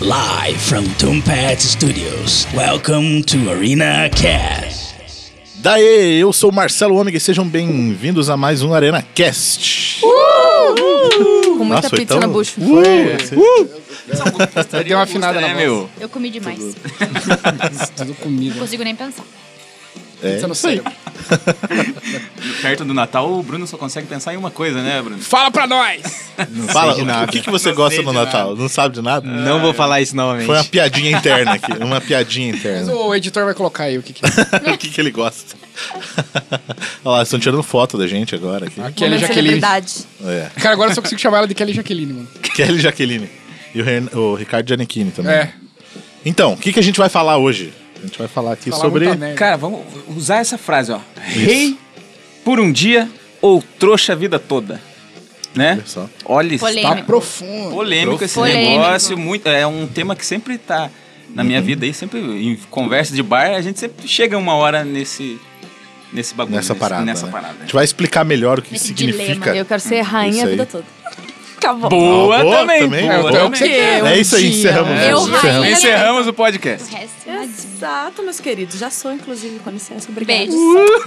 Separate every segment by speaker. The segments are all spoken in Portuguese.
Speaker 1: Live from Tombat Studios. Welcome to Arena Cast.
Speaker 2: Daê, eu sou o Marcelo Ômega e sejam bem-vindos a mais um Arena Cast.
Speaker 3: Com muita
Speaker 2: Nossa,
Speaker 3: pizza
Speaker 2: tão-
Speaker 3: na bucha.
Speaker 2: Uh,
Speaker 4: Deu uma afinada na
Speaker 5: né,
Speaker 4: voz.
Speaker 5: meu?
Speaker 6: Eu comi demais.
Speaker 4: Tudo
Speaker 6: Não
Speaker 4: comida.
Speaker 6: consigo nem pensar.
Speaker 2: É,
Speaker 4: Pensa no
Speaker 2: isso aí.
Speaker 4: cérebro.
Speaker 5: Perto do Natal, o Bruno só consegue pensar em uma coisa, né, Bruno?
Speaker 4: Fala pra nós!
Speaker 2: Fala,
Speaker 7: de
Speaker 2: o-
Speaker 7: nada.
Speaker 2: o que, que você
Speaker 5: Não
Speaker 2: gosta no Natal? Não sabe de nada?
Speaker 7: Não vou falar isso novamente.
Speaker 2: Foi uma piadinha interna aqui, uma piadinha
Speaker 4: Mas
Speaker 2: interna.
Speaker 4: o editor vai colocar aí o que, que é.
Speaker 2: o que, que ele gosta? Olha lá, estão tirando foto da gente agora aqui.
Speaker 4: A Kelly
Speaker 3: Momento
Speaker 4: Jaqueline.
Speaker 2: É.
Speaker 4: Cara, agora eu só consigo chamar ela de Kelly Jaqueline, mano.
Speaker 2: Kelly Jaqueline. E o, Ren- o Ricardo Giannichini também.
Speaker 4: É.
Speaker 2: Então, o que, que a gente vai falar hoje? A gente vai falar aqui
Speaker 4: Falar
Speaker 2: sobre.
Speaker 5: Cara, vamos usar essa frase, ó. Rei por um dia ou trouxa a vida toda. Né?
Speaker 2: Olha só.
Speaker 5: Olha, isso,
Speaker 6: Polêmico.
Speaker 4: Tá profundo.
Speaker 5: polêmico esse
Speaker 6: Polêmico.
Speaker 5: negócio. Muito, é um tema que sempre tá na minha
Speaker 2: Uhum.
Speaker 5: vida aí, sempre em conversa de bar, a gente sempre chega uma hora nesse nesse bagulho.
Speaker 2: Nessa
Speaker 5: nesse-
Speaker 2: parada.
Speaker 5: Nessa
Speaker 2: né?
Speaker 5: parada.
Speaker 2: A gente vai explicar melhor o que
Speaker 6: Esse
Speaker 2: significa.
Speaker 3: Eu quero ser rainha a vida toda. Acabou.
Speaker 5: Boa,
Speaker 2: Ah, boa
Speaker 5: também.
Speaker 2: também.
Speaker 4: É,
Speaker 5: boa
Speaker 4: é o que você
Speaker 5: também.
Speaker 4: quer.
Speaker 2: É isso aí, encerramos.
Speaker 5: É,
Speaker 6: Eu,
Speaker 2: encerramos.
Speaker 5: Encerramos o podcast.
Speaker 6: O resto, nada.
Speaker 3: Exato, meus queridos. Já sou, inclusive, com licença. Obrigada.
Speaker 6: Beijos.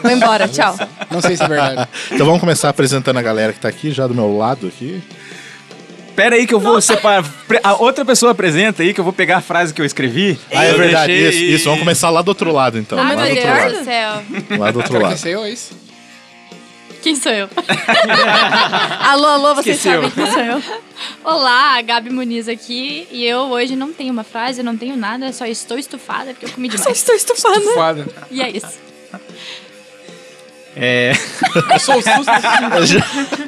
Speaker 3: Vou embora, tchau.
Speaker 4: Não sei se é verdade.
Speaker 2: Então vamos começar apresentando a galera que tá aqui, já do meu lado aqui.
Speaker 5: Pera aí que eu vou separar. Pre- A outra pessoa apresenta aí que eu vou pegar a frase que eu escrevi.
Speaker 2: Ah, é verdade.
Speaker 5: deixei-
Speaker 2: Isso, isso. Vamos começar lá do outro lado, então.
Speaker 6: Ai,
Speaker 2: lá do
Speaker 6: meu
Speaker 2: outro
Speaker 6: Deus
Speaker 2: lado.
Speaker 6: do céu.
Speaker 2: Lá do outro lado.
Speaker 4: sei eu, é isso?
Speaker 6: Quem sou eu?
Speaker 3: Alô, alô, vocês
Speaker 5: Esqueceu.
Speaker 3: sabem quem sou eu?
Speaker 6: Olá, Gabi Muniz aqui. E eu hoje não tenho uma frase, não tenho nada, só estou estufada porque eu comi
Speaker 3: Só
Speaker 6: demais.
Speaker 3: estou estufada.
Speaker 4: Foda.
Speaker 6: E é isso.
Speaker 5: É.
Speaker 4: Eu sou o susto.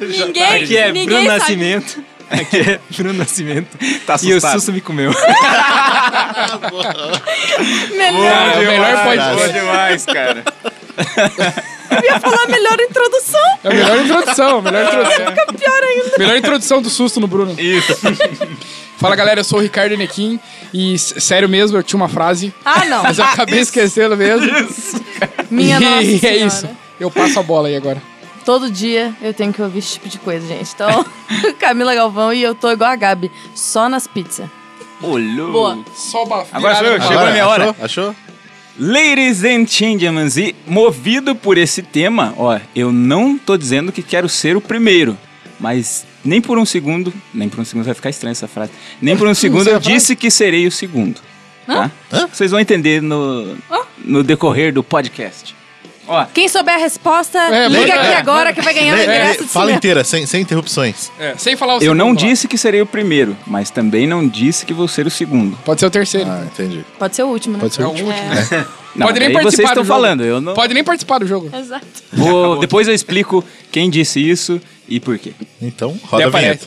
Speaker 6: Ninguém,
Speaker 7: Aqui é
Speaker 6: ninguém
Speaker 7: Bruno
Speaker 6: sabe.
Speaker 7: Nascimento. Aqui é Bruno Nascimento.
Speaker 5: Tá
Speaker 7: e o susto me comeu.
Speaker 3: Melhor.
Speaker 4: O melhor
Speaker 5: Boa
Speaker 4: podcast.
Speaker 5: demais, cara.
Speaker 3: Eu ia falar a melhor introdução.
Speaker 4: É a melhor introdução, a melhor introdução.
Speaker 3: Fica pior ainda.
Speaker 4: Melhor introdução do susto no Bruno.
Speaker 5: Isso.
Speaker 4: Fala galera, eu sou o Ricardo Nequim e sério mesmo, eu tinha uma frase,
Speaker 3: Ah, não.
Speaker 4: mas eu acabei esquecendo mesmo.
Speaker 3: Minha
Speaker 4: e
Speaker 3: nossa
Speaker 4: é
Speaker 3: senhora.
Speaker 4: isso. Eu passo a bola aí agora.
Speaker 3: Todo dia eu tenho que ouvir esse tipo de coisa, gente. Então, Camila Galvão e eu tô igual a Gabi. Só nas pizzas.
Speaker 5: Olhou.
Speaker 3: Boa.
Speaker 4: Só uma
Speaker 5: Agora sou eu, chegou a minha hora.
Speaker 2: Achou? Achou?
Speaker 5: Ladies and gentlemen, e movido por esse tema, ó, eu não tô dizendo que quero ser o primeiro, mas nem por um segundo, nem por um segundo vai ficar estranha essa frase, nem por um segundo eu disse que serei o segundo, tá? Vocês vão entender no, no decorrer do podcast. Ó,
Speaker 3: Quem souber a resposta,
Speaker 4: É,
Speaker 3: liga aqui
Speaker 4: é.
Speaker 3: agora que vai ganhar um
Speaker 2: Lê-
Speaker 3: ingresso
Speaker 2: lê-
Speaker 3: de
Speaker 2: fala
Speaker 3: cinema.
Speaker 2: inteira, sem, sem interrupções.
Speaker 4: É, sem falar o
Speaker 5: eu não
Speaker 4: segundo lá.
Speaker 5: disse que serei o primeiro, mas também não disse que vou ser o segundo.
Speaker 4: Pode ser o terceiro.
Speaker 2: Ah, entendi.
Speaker 3: Pode ser o último, né?
Speaker 2: Pode ser
Speaker 4: É
Speaker 2: o
Speaker 4: o
Speaker 2: último.
Speaker 4: último.
Speaker 5: Não,
Speaker 4: Pode nem
Speaker 5: aí
Speaker 4: participar
Speaker 5: vocês
Speaker 4: do
Speaker 5: estão
Speaker 4: jogo.
Speaker 5: falando, eu não.
Speaker 4: Pode nem participar do jogo.
Speaker 3: Exato.
Speaker 5: Vou, depois eu explico quem disse isso e por quê.
Speaker 2: Então, roda a vinheta.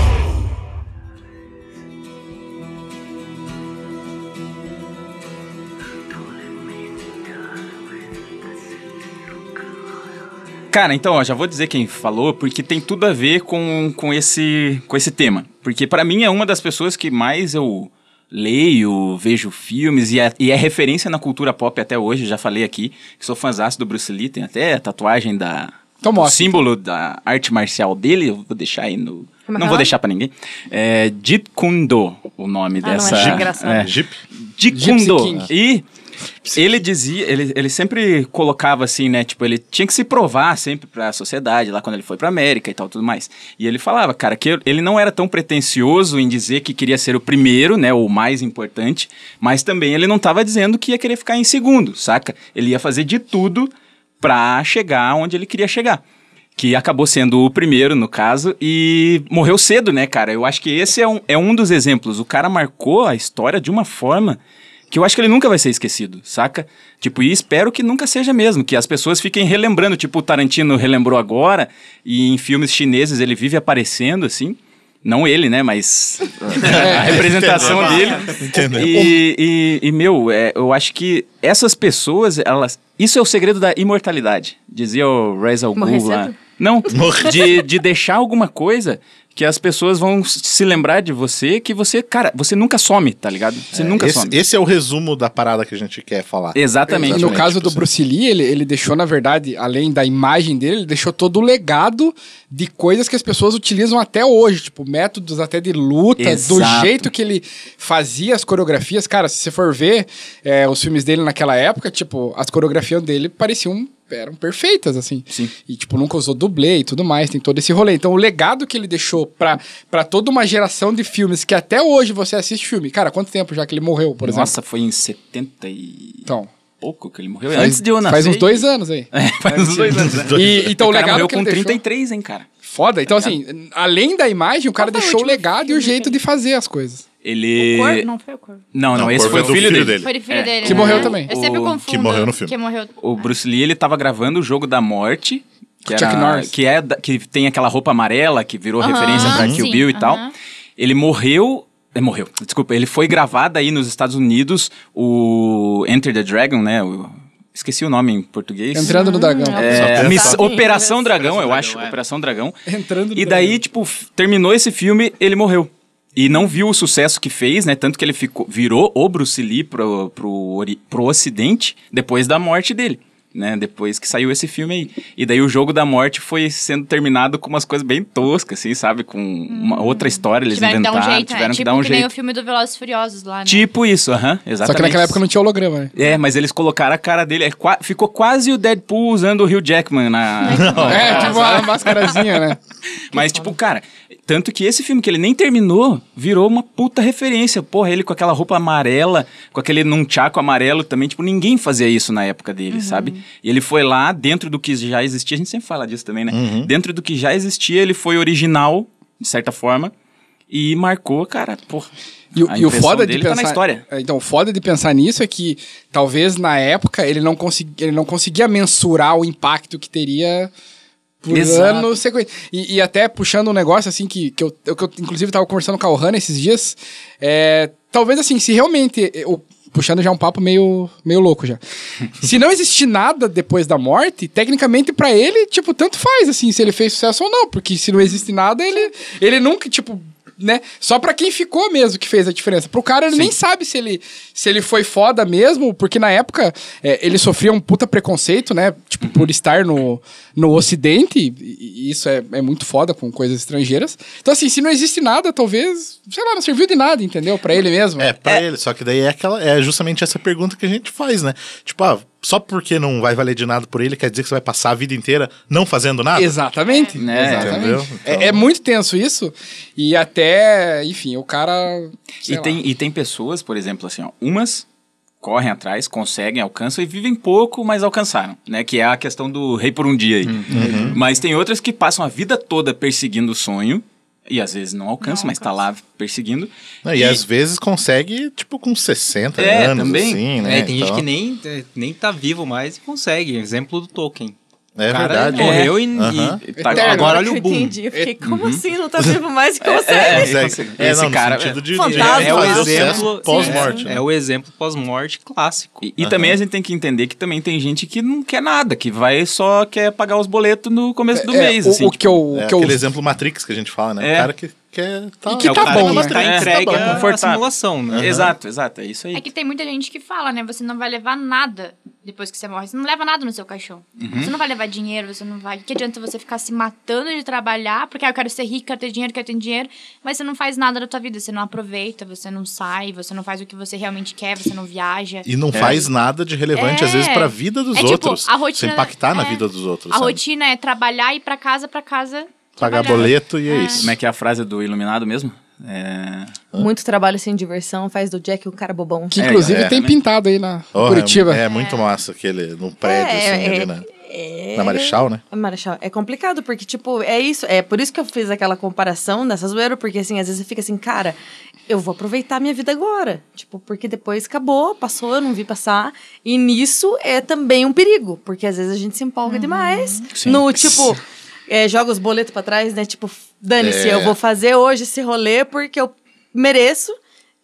Speaker 5: Cara, então, ó, já vou dizer quem falou, porque tem tudo a ver com, com, esse, com esse tema. Porque pra mim é uma das pessoas que mais eu leio, vejo filmes e é, e é referência na cultura pop até hoje. Já falei aqui que sou fãzaço do Bruce Lee, tem até a tatuagem da.
Speaker 4: Então mostra,
Speaker 5: símbolo da arte marcial dele, eu vou deixar aí no.
Speaker 3: Como é
Speaker 5: não
Speaker 3: é
Speaker 5: vou
Speaker 3: o
Speaker 5: deixar pra ninguém. É Jeet Kune Do, o nome
Speaker 3: Ah, não,
Speaker 5: dessa.
Speaker 3: achei engraçado.
Speaker 5: é,
Speaker 2: Jeep.
Speaker 5: Jeet Kune Do. E ele dizia, ele, ele sempre colocava assim, né? Tipo, ele tinha que se provar sempre pra sociedade, lá quando ele foi pra América e tal, tudo mais. E ele falava, cara, que ele não era tão pretencioso em dizer que queria ser o primeiro, né? O mais importante, mas também ele não tava dizendo que ia querer ficar em segundo, saca? Ele ia fazer de tudo pra chegar onde ele queria chegar. que acabou sendo o primeiro, no caso, e morreu cedo, né, cara? Eu acho que esse é um, é um dos exemplos. O cara marcou a história de uma forma que eu acho que ele nunca vai ser esquecido, saca? Tipo, e espero que nunca seja mesmo, que as pessoas fiquem relembrando, tipo o Tarantino relembrou agora, e em filmes chineses ele vive aparecendo, assim. Não ele, né, mas a representação dele.
Speaker 2: Entendeu?
Speaker 5: E, e, e, meu, é, eu acho que essas pessoas, elas... Isso é o segredo da imortalidade, dizia o Reza Al Ghul lá.
Speaker 3: cedo?
Speaker 5: Não, de, de deixar alguma coisa que as pessoas vão se lembrar de você, que você, cara, você nunca some, tá ligado? Você nunca
Speaker 2: esse,
Speaker 5: some.
Speaker 2: esse é o resumo da parada que a gente quer falar.
Speaker 5: Exatamente.
Speaker 4: E no caso do. Bruce Lee, ele, ele deixou, na verdade, além da imagem dele, ele deixou todo o legado de coisas que as pessoas utilizam até hoje, tipo, métodos até de luta, do
Speaker 5: Exato.
Speaker 4: jeito que ele fazia as coreografias. Cara, se você for ver é, os filmes dele naquela época, tipo, as coreografias dele pareciam eram perfeitas, assim.
Speaker 5: Sim.
Speaker 4: E, tipo, nunca usou dublê e tudo mais, tem todo esse rolê. Então, o legado que ele deixou pra, pra toda uma geração de filmes que até hoje você assiste filme. Cara, quanto tempo já que ele morreu, por exemplo?
Speaker 5: Nossa, foi em 70 e
Speaker 4: Então,
Speaker 5: pouco que ele morreu.
Speaker 4: faz,
Speaker 5: Antes de eu nascer.
Speaker 4: faz uns dois anos aí.
Speaker 5: É, faz uns dois anos. né?
Speaker 4: E, então, o,
Speaker 5: o cara
Speaker 4: legado
Speaker 5: morreu com
Speaker 4: ele deixou-
Speaker 5: 33, hein, cara.
Speaker 4: Foda. Então, assim, além da imagem, o cara
Speaker 6: o
Speaker 4: deixou o legado e o jeito de fazer as coisas.
Speaker 5: Ele.
Speaker 6: O Corvo? Não foi o Corvo.
Speaker 5: Não, não,
Speaker 2: Não,
Speaker 5: esse foi
Speaker 2: é
Speaker 5: o filho,
Speaker 2: filho
Speaker 5: dele.
Speaker 2: dele.
Speaker 6: Foi o filho
Speaker 5: É.
Speaker 6: dele.
Speaker 4: Que
Speaker 6: né?
Speaker 4: morreu também.
Speaker 6: Eu sempre confundo.
Speaker 2: que morreu no filme.
Speaker 6: Que morreu.
Speaker 5: O Bruce Lee, ele tava gravando o jogo da morte. Que,
Speaker 4: Chuck
Speaker 5: era,
Speaker 4: Norris.
Speaker 5: que, é que tem aquela roupa amarela que virou
Speaker 6: Aham,
Speaker 5: referência pra Kill Bill e tal.
Speaker 6: aham.
Speaker 5: Ele morreu. é, morreu, desculpa. Ele foi gravado aí nos Estados Unidos o Enter the Dragon, né? o- esqueci o nome em português.
Speaker 4: Entrando no dragão.
Speaker 5: É, Miss- Operação Dragão, eu acho.
Speaker 8: é.
Speaker 5: Operação Dragão.
Speaker 4: Entrando no
Speaker 5: E daí,
Speaker 4: dragão.
Speaker 5: tipo, terminou esse filme, ele morreu. E não viu o sucesso que fez, né? Tanto que ele ficou, virou o Bruce Lee pro, pro, pro ocidente depois da morte dele. Né, depois que saiu esse filme aí. E daí o jogo da morte foi sendo terminado com umas coisas bem toscas, assim, sabe? Com uma outra história, eles
Speaker 6: Tiveram que dar um
Speaker 5: inventaram,
Speaker 6: jeito, né?
Speaker 5: tiveram que
Speaker 6: Tipo
Speaker 5: dar um
Speaker 6: que nem o
Speaker 5: jeito.
Speaker 6: filme do Velozes e Furiosos lá, né?
Speaker 5: Tipo isso, aham, exatamente.
Speaker 4: Só que naquela época não tinha holograma, né?
Speaker 5: É, mas eles colocaram a cara dele. é qua- ficou quase o Deadpool usando o Hugh Jackman na.
Speaker 4: É, tipo uma mascarazinha, né?
Speaker 5: Mas, tipo, cara, tanto que esse filme que ele nem terminou virou uma puta referência. Porra, ele com aquela roupa amarela, com aquele nunchaku amarelo também. Tipo, ninguém fazia isso na época dele, sabe? E ele foi lá, dentro do que já existia, a gente sempre fala disso também, né? Dentro do que já existia, ele foi original, de certa forma, e marcou, cara, porra.
Speaker 4: E, o- e o foda de
Speaker 5: dele
Speaker 4: pensar.
Speaker 5: tá
Speaker 4: Então, o foda de pensar nisso é que talvez na época ele não, consegui, ele não conseguia mensurar o impacto que teria por
Speaker 5: Exato.
Speaker 4: ano sequência. E, e até puxando um negócio assim que, que, eu, que eu, inclusive, tava conversando com a Ohana esses dias. É, talvez assim, se realmente. eu- puxando já um papo meio, meio louco já. se não existir nada depois da morte, tecnicamente pra ele, tipo, tanto faz, assim, se ele fez sucesso ou não. Porque se não existe nada, ele, ele nunca, tipo, né? Só pra quem ficou mesmo que fez a diferença. Pro cara, ele nem sabe se ele, se ele foi foda mesmo, porque na época é, ele sofria um puta preconceito, né? Tipo, por estar no, no Ocidente, e, e isso é, é muito foda com coisas estrangeiras. Então, assim, se não existe nada, talvez, sei lá, não serviu de nada, entendeu? Pra ele mesmo.
Speaker 2: É, pra ele. Só que daí é, aquela, é justamente essa pergunta que a gente faz, né? Tipo, ah, só porque não vai valer de nada por ele, quer dizer que você vai passar a vida inteira não fazendo nada?
Speaker 4: Exatamente.
Speaker 5: É,
Speaker 4: exatamente.
Speaker 2: entendeu?
Speaker 4: É-
Speaker 2: Então-
Speaker 4: É, muito tenso isso. E até, enfim, o cara.
Speaker 5: E
Speaker 4: lá.
Speaker 5: tem, e tem pessoas, por exemplo, assim, ó, umas correm atrás, conseguem, alcançam e vivem pouco, mas alcançaram, né? Que é a questão do rei por um dia aí.
Speaker 2: Uhum.
Speaker 5: Mas tem outras que passam a vida toda perseguindo o sonho e às vezes não alcançam, mas tá lá perseguindo.
Speaker 2: Não, e, às vezes consegue, tipo, com 60
Speaker 5: É,
Speaker 2: anos,
Speaker 5: também.
Speaker 2: assim, né?
Speaker 8: É, tem
Speaker 2: Então,
Speaker 8: gente que nem, é, nem tá vivo mais e consegue. Exemplo do Tolkien.
Speaker 2: É
Speaker 8: o cara
Speaker 2: verdade.
Speaker 8: morreu e,
Speaker 2: Aham.
Speaker 8: e
Speaker 5: Tá-
Speaker 8: agora
Speaker 3: que
Speaker 8: olha
Speaker 3: eu
Speaker 8: o boom.
Speaker 3: entendi. Eu fiquei, como assim? Não tá vivo mais que consegue?
Speaker 5: é,
Speaker 2: consegue. É,
Speaker 5: Esse
Speaker 2: não,
Speaker 5: cara-
Speaker 2: no sentido de,
Speaker 3: Fantasma.
Speaker 2: de
Speaker 8: É o
Speaker 2: fazer
Speaker 8: exemplo
Speaker 2: pós-morte.
Speaker 8: É,
Speaker 2: né?
Speaker 8: é o exemplo pós-morte clássico.
Speaker 5: E, e também a gente tem que entender que também tem gente que não quer nada, que vai só quer pagar os boletos no começo do
Speaker 4: É,
Speaker 5: mês,
Speaker 4: o,
Speaker 5: assim.
Speaker 4: o que eu.
Speaker 2: É
Speaker 4: que eu
Speaker 2: aquele exemplo Matrix que a gente fala, né?
Speaker 5: É.
Speaker 2: O cara que quer... Tá,
Speaker 4: E que
Speaker 8: é o
Speaker 4: tá
Speaker 8: cara
Speaker 4: bom,
Speaker 8: que
Speaker 4: né?
Speaker 5: É,
Speaker 8: entregue
Speaker 5: tá bom,
Speaker 8: à
Speaker 5: confortável.
Speaker 8: simulação, né?
Speaker 5: Exato, exato, é isso aí.
Speaker 6: É que tem muita gente que fala, né? Você não vai levar nada depois que você morre. Você não leva nada no seu caixão.
Speaker 5: Uhum.
Speaker 6: Você não vai levar dinheiro, você não vai. Que adianta você ficar se matando de trabalhar, porque ah, eu quero ser rico, quero ter dinheiro, quero ter dinheiro, mas você não faz nada da tua vida. Você não aproveita, você não sai, você não faz o que você realmente quer, você não viaja.
Speaker 2: E não faz nada de relevante,
Speaker 6: É.
Speaker 2: às vezes, pra vida dos
Speaker 6: É tipo,
Speaker 2: outros.
Speaker 6: a rotina-
Speaker 2: sem impactar na
Speaker 6: é.
Speaker 2: vida dos outros.
Speaker 6: A
Speaker 2: sabe?
Speaker 6: rotina é trabalhar, ir pra casa, pra casa.
Speaker 2: Pagar
Speaker 6: trabalhar.
Speaker 2: boleto e é, isso.
Speaker 5: Como é que é a frase do Iluminado mesmo? É...
Speaker 3: Muito trabalho sem diversão faz do Jack o cara bobão.
Speaker 4: Que inclusive
Speaker 2: É,
Speaker 4: tem
Speaker 5: né?
Speaker 4: pintado aí na
Speaker 2: Oh,
Speaker 4: Curitiba.
Speaker 2: É, é muito massa aquele, no prédio, assim, ali, né?
Speaker 3: É...
Speaker 2: Na Marechal, né?
Speaker 3: Marechal, é complicado, porque, tipo, é isso. É por isso que eu fiz aquela comparação dessa zoeira, porque, assim, às vezes você fica assim, cara, eu vou aproveitar a minha vida agora. Tipo, porque depois acabou, passou, eu não vi passar. E nisso é também um perigo, porque às vezes a gente se empolga demais. No, tipo, é, joga os boletos pra trás, né? Tipo, dane-se,
Speaker 2: É.
Speaker 3: eu vou fazer hoje esse rolê porque eu mereço.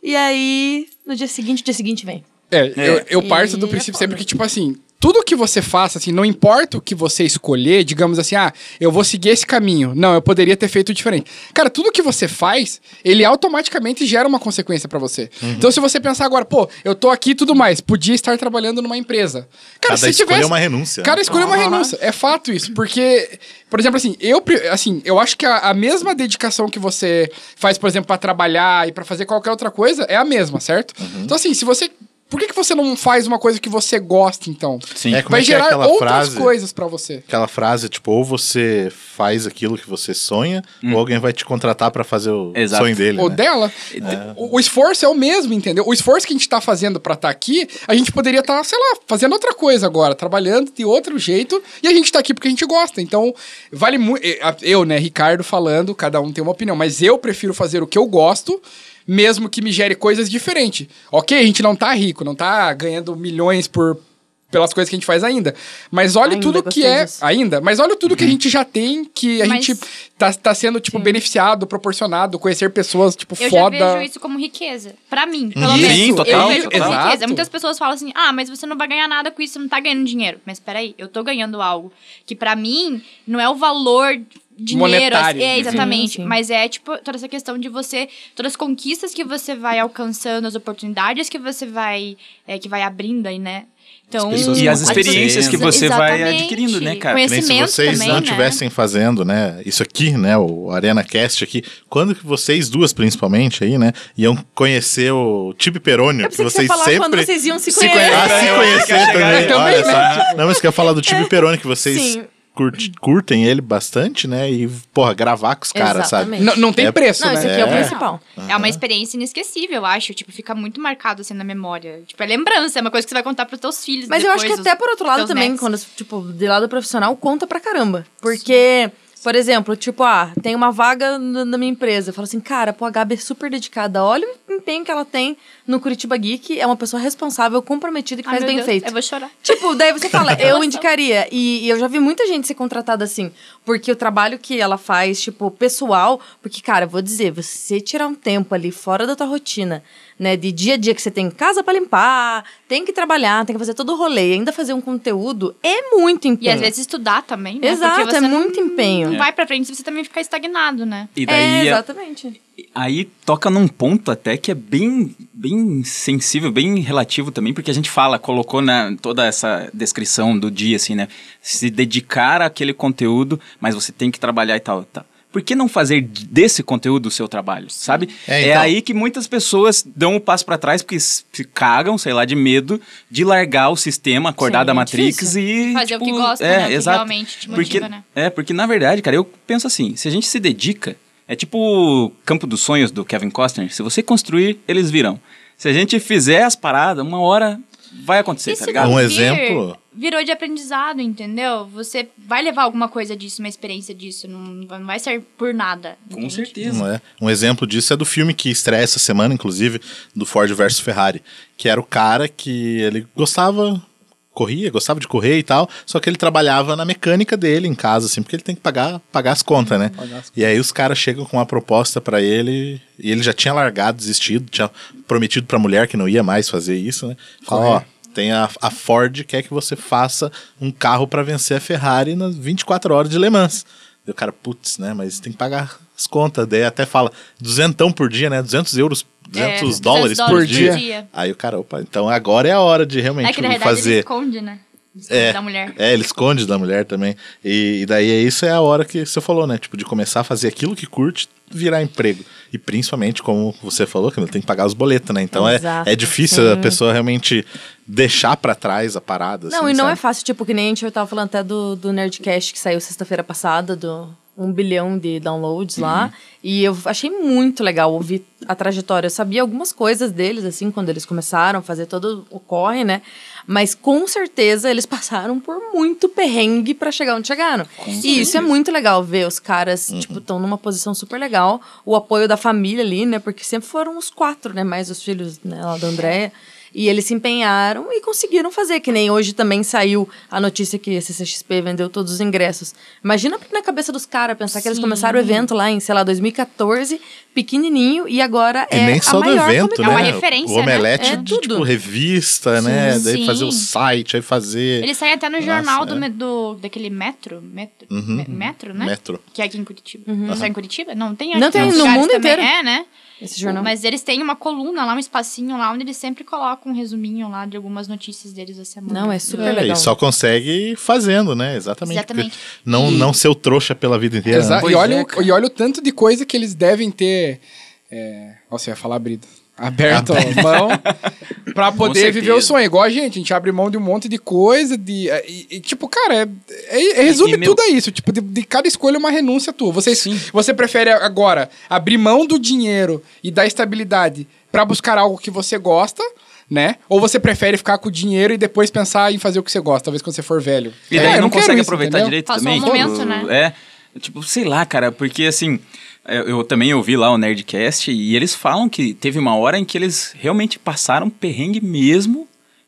Speaker 3: E aí, no dia seguinte, o dia seguinte vem.
Speaker 4: É, eu, eu parto
Speaker 3: E
Speaker 4: do
Speaker 3: é
Speaker 4: princípio sempre que, tipo assim, tudo que você faça, assim, não importa o que você escolher, digamos assim, ah, eu vou seguir esse caminho. Não, eu poderia ter feito diferente. Cara, tudo que você faz, ele automaticamente gera uma consequência pra você.
Speaker 2: Uhum.
Speaker 4: Então, se você pensar agora, pô, eu tô aqui e tudo mais, podia estar trabalhando numa empresa. Cara,
Speaker 2: Cada
Speaker 4: se
Speaker 2: escolha
Speaker 4: tivesse.
Speaker 2: é uma renúncia.
Speaker 4: Cara, escolher uma renúncia. É fato isso. Porque, por exemplo, assim, eu, assim, eu acho que a, a mesma dedicação que você faz, por exemplo, pra trabalhar e pra fazer qualquer outra coisa é a mesma, certo?
Speaker 2: Uhum.
Speaker 4: Então, assim, se você. Por que, que você não faz uma coisa que você gosta, então?
Speaker 5: Sim.
Speaker 2: É, como
Speaker 4: Vai
Speaker 2: é que é
Speaker 4: gerar
Speaker 2: aquela
Speaker 4: outras
Speaker 2: frase?
Speaker 4: coisas pra você.
Speaker 2: Aquela frase, tipo, ou você faz aquilo que você sonha, ou alguém vai te contratar pra fazer o
Speaker 5: Exato.
Speaker 2: sonho dele.
Speaker 4: Ou
Speaker 2: né?
Speaker 4: dela. O, o esforço é o mesmo, entendeu? O esforço que a gente tá fazendo pra estar aqui, a gente poderia estar, sei lá, fazendo outra coisa agora, trabalhando de outro jeito, e a gente tá aqui porque a gente gosta. Então, vale muito. Eu, né, Ricardo falando, cada um tem uma opinião, mas eu prefiro fazer o que eu gosto. Mesmo que me gere coisas diferentes. Ok, a gente não tá rico, não tá ganhando milhões por pelas coisas que a gente faz ainda. Mas olha
Speaker 3: Ainda,
Speaker 4: tudo que é.
Speaker 3: disso.
Speaker 4: Ainda, mas olha tudo que a gente já tem, que a
Speaker 6: Mas-
Speaker 4: gente tá, tá sendo, tipo, beneficiado, proporcionado, conhecer pessoas, tipo,
Speaker 6: Eu
Speaker 4: foda.
Speaker 6: já vejo isso como riqueza. Pra mim, pelo
Speaker 4: Isso,
Speaker 6: menos.
Speaker 5: Sim, total,
Speaker 6: Eu vejo como
Speaker 4: total.
Speaker 6: riqueza.
Speaker 4: Exato.
Speaker 6: Muitas pessoas falam assim, ah, mas você não vai ganhar nada com isso, você não tá ganhando dinheiro. Mas peraí, eu tô ganhando algo que pra mim não é o valor dinheiro.
Speaker 4: Monetário.
Speaker 6: É, exatamente.
Speaker 3: Sim, sim.
Speaker 6: Mas é, tipo, toda essa questão de você... Todas as conquistas que você vai alcançando, as oportunidades que você vai... é, que vai abrindo aí, né? Então,
Speaker 8: pessoas
Speaker 5: E as experiências que você vai
Speaker 6: Exatamente.
Speaker 5: adquirindo, né, cara?
Speaker 2: Que nem se
Speaker 6: Conhecimento
Speaker 2: vocês
Speaker 6: também,
Speaker 2: não
Speaker 6: né?
Speaker 2: estivessem fazendo, né, isso aqui, né, o Arena Cast aqui, quando que vocês duas, principalmente aí, né, iam conhecer o Tibi Perônio,
Speaker 3: Eu
Speaker 2: que
Speaker 3: que
Speaker 2: vocês
Speaker 3: falar
Speaker 2: sempre...
Speaker 3: quando vocês iam se
Speaker 5: Se
Speaker 3: conhecer.
Speaker 5: conhece.
Speaker 2: Ah, se conhecer também, olha
Speaker 4: né?
Speaker 2: só. Não, mas que eu ia falar do Tibi Perônio, que vocês
Speaker 3: Sim.
Speaker 2: Curte- curtem ele bastante, né, e, porra, gravar com os caras, sabe?
Speaker 3: Exatamente.
Speaker 4: Não, não tem
Speaker 2: É-
Speaker 4: preço,
Speaker 3: Não,
Speaker 4: né?
Speaker 3: esse aqui é, o
Speaker 2: É.
Speaker 3: principal.
Speaker 6: É uma experiência inesquecível, eu acho. Tipo, fica muito marcado assim na memória. Tipo, é lembrança, é uma coisa que você vai contar pros teus filhos.
Speaker 3: Mas eu acho que
Speaker 6: depois,
Speaker 3: até por outro lado também,
Speaker 6: netos.
Speaker 3: quando, tipo, de lado profissional, conta pra caramba. Porque, por exemplo, tipo, ah, tem uma vaga na minha empresa. Eu falo assim, cara, pô, a Gabi é super dedicada. Olha o empenho que ela tem no Curitiba Geek. É uma pessoa responsável, comprometida e que
Speaker 6: Ai,
Speaker 3: faz bem
Speaker 6: Deus,
Speaker 3: feito.
Speaker 6: Eu vou chorar.
Speaker 3: Tipo, daí você fala, eu indicaria. E, e eu já vi muita gente ser contratada assim. Porque o trabalho que ela faz, tipo, pessoal. Porque, cara, vou dizer, você tirar um tempo ali fora da tua rotina, né? De dia a dia que você tem casa pra limpar, tem que trabalhar, tem que fazer todo o rolê, e ainda fazer um conteúdo, é muito
Speaker 6: E
Speaker 3: empenho.
Speaker 6: às vezes estudar também, né?
Speaker 3: Exato,
Speaker 6: Porque você
Speaker 3: é
Speaker 6: não-
Speaker 3: muito empenho.
Speaker 6: Não vai pra frente se você também ficar estagnado, né?
Speaker 5: E
Speaker 3: É,
Speaker 5: daí,
Speaker 3: exatamente.
Speaker 5: aí toca num ponto até que é bem, bem sensível, bem relativo também, porque a gente fala, colocou na toda essa descrição do dia, assim, né? Se dedicar àquele conteúdo, mas você tem que trabalhar e tal, tal. Por que não fazer desse conteúdo o seu trabalho, sabe?
Speaker 2: É,
Speaker 5: É,
Speaker 2: então-
Speaker 5: aí que muitas pessoas dão um passo pra trás porque se cagam, sei lá, de medo de largar o sistema, acordar
Speaker 3: Sim,
Speaker 5: da
Speaker 3: é
Speaker 5: Matrix
Speaker 3: difícil.
Speaker 5: e
Speaker 6: Fazer o
Speaker 5: tipo,
Speaker 6: que gosta,
Speaker 5: é,
Speaker 6: né? O que
Speaker 5: exato.
Speaker 6: realmente te motiva,
Speaker 5: porque,
Speaker 6: né?
Speaker 5: É, porque na verdade, cara, eu penso assim, se a gente se dedica, é tipo o campo dos sonhos do Kevin Costner, se você construir, eles virão. Se a gente fizer as paradas, uma hora vai acontecer,
Speaker 6: E
Speaker 5: tá ligado?
Speaker 2: Um exemplo-
Speaker 6: Virou de aprendizado, entendeu? Você vai levar alguma coisa disso, uma experiência disso. Não, não vai ser por nada.
Speaker 5: Com
Speaker 6: entende?
Speaker 5: certeza.
Speaker 2: Não é? Um exemplo disso é do filme que estreia essa semana, inclusive, do Ford versus Ferrari, que era o cara que ele gostava, corria, gostava de correr e tal, só que ele trabalhava na mecânica dele em casa, assim, porque ele tem que pagar, pagar as contas, né? E aí os caras chegam com uma proposta pra ele, e ele já tinha largado, desistido, tinha prometido pra mulher que não ia mais fazer isso, né? Fala, ó, tem a, a Ford quer que você faça um carro pra vencer a Ferrari nas 24 horas de Le Mans. E o cara, putz, né? Mas tem que pagar as contas. Daí até fala, duzentão por dia, né? 200 euros, 200
Speaker 6: É, 200
Speaker 2: dólares, por
Speaker 6: dólares
Speaker 2: dia.
Speaker 6: por dia.
Speaker 2: Aí o cara, opa, então agora é a hora de realmente
Speaker 6: É que na verdade ele
Speaker 2: fazer.
Speaker 6: esconde, né? Esconde
Speaker 2: É,
Speaker 6: da mulher.
Speaker 2: é, ele esconde da mulher também. E, e daí é isso é a hora que você falou, né? Tipo, de começar a fazer aquilo que curte virar emprego. E principalmente, como você falou, que tem que pagar os boletos, né? Então é,
Speaker 3: Exato,
Speaker 2: é difícil a
Speaker 3: sim.
Speaker 2: pessoa realmente deixar pra trás a parada.
Speaker 3: Não,
Speaker 2: assim,
Speaker 3: e não
Speaker 2: sabe?
Speaker 3: é fácil, tipo, que nem a gente tava falando até do, do Nerdcast que saiu sexta-feira passada, do, um bilhão de downloads lá. E eu achei muito legal ouvir a trajetória. Eu sabia algumas coisas deles, assim, quando eles começaram a fazer todo o corre, né? Mas com certeza eles passaram por muito perrengue pra chegar onde chegaram. e isso é muito legal ver os caras, tipo, estão numa posição super legal. O apoio da família ali, né? Porque sempre foram os quatro, né? Mais os filhos né, lá da Andréia. E eles se empenharam e conseguiram fazer, que nem hoje também saiu a notícia que a CCXP vendeu todos os ingressos. Imagina na cabeça dos caras pensar que eles
Speaker 6: Sim.
Speaker 3: começaram o evento lá em, sei lá, 2014, pequenininho, e agora
Speaker 2: E
Speaker 3: é
Speaker 2: nem
Speaker 3: a
Speaker 2: só do
Speaker 3: maior
Speaker 2: evento, né?
Speaker 3: Con.
Speaker 6: uma referência,
Speaker 2: o Omelete
Speaker 3: né? É
Speaker 2: de,
Speaker 3: tudo.
Speaker 2: tipo, revista, né? Daí
Speaker 6: Sim.
Speaker 2: fazer o site, aí fazer...
Speaker 6: Ele sai até no
Speaker 2: Nossa,
Speaker 6: jornal
Speaker 2: é.
Speaker 6: do, me- do, daquele Metro, Metro,
Speaker 2: Uhum.
Speaker 6: Me- Metro, né?
Speaker 2: Metro.
Speaker 6: Que é aqui em Curitiba. Não sai em Curitiba? Não, tem
Speaker 3: Não
Speaker 6: aqui
Speaker 3: tem,
Speaker 6: em
Speaker 3: no mundo
Speaker 6: também.
Speaker 3: inteiro.
Speaker 6: É, né?
Speaker 3: Esse jornal.
Speaker 6: Mas eles têm uma coluna lá, um espacinho lá, onde eles sempre colocam um resuminho lá de algumas notícias deles da semana.
Speaker 3: Não, é super
Speaker 2: É,
Speaker 3: legal.
Speaker 2: e só consegue fazendo, né? Exatamente.
Speaker 6: Exatamente.
Speaker 2: Não, não ser o trouxa pela vida inteira.
Speaker 4: Exa-
Speaker 2: né?
Speaker 4: e, olha
Speaker 5: é,
Speaker 4: e olha o tanto de coisa que eles devem ter. É, ó, você ia falar abrido. Aberto a mão pra poder viver o sonho. Igual a gente, a gente abre mão de um monte de coisa, de. é, E, e, tipo, cara, é, é- é- resume
Speaker 5: E, meu-
Speaker 4: tudo a isso. Tipo, de, de cada escolha é uma renúncia tua. Você,
Speaker 5: Sim.
Speaker 4: você prefere agora abrir mão do dinheiro e da estabilidade pra buscar algo que você gosta, né? Ou você prefere ficar com o dinheiro e depois pensar em fazer o que você gosta, talvez quando você for velho.
Speaker 5: E
Speaker 4: É,
Speaker 5: daí
Speaker 4: eu
Speaker 5: não
Speaker 4: quero
Speaker 5: consegue
Speaker 4: isso,
Speaker 5: aproveitar
Speaker 4: entendeu?
Speaker 5: direito
Speaker 6: Passou
Speaker 5: também.
Speaker 6: um
Speaker 5: tipo,
Speaker 6: momento, né?
Speaker 5: É, tipo, sei lá, cara, porque assim, eu, eu também ouvi lá o Nerdcast e eles falam que teve uma hora em que eles realmente passaram perrengue mesmo,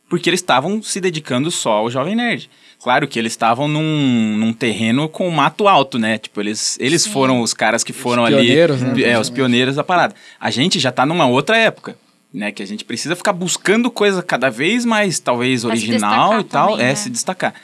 Speaker 5: porque eles estavam se dedicando só ao Jovem Nerd. Claro que eles estavam num, num terreno com mato alto, né? Tipo, eles, eles foram os caras que foram ali.
Speaker 4: pioneiros, né,
Speaker 5: É, os pioneiros da parada. A gente já tá numa outra época. Né, que a gente precisa ficar buscando coisa cada vez mais, talvez,
Speaker 6: Pra
Speaker 5: original e tal,
Speaker 6: também,
Speaker 5: é,
Speaker 6: né?
Speaker 5: se destacar.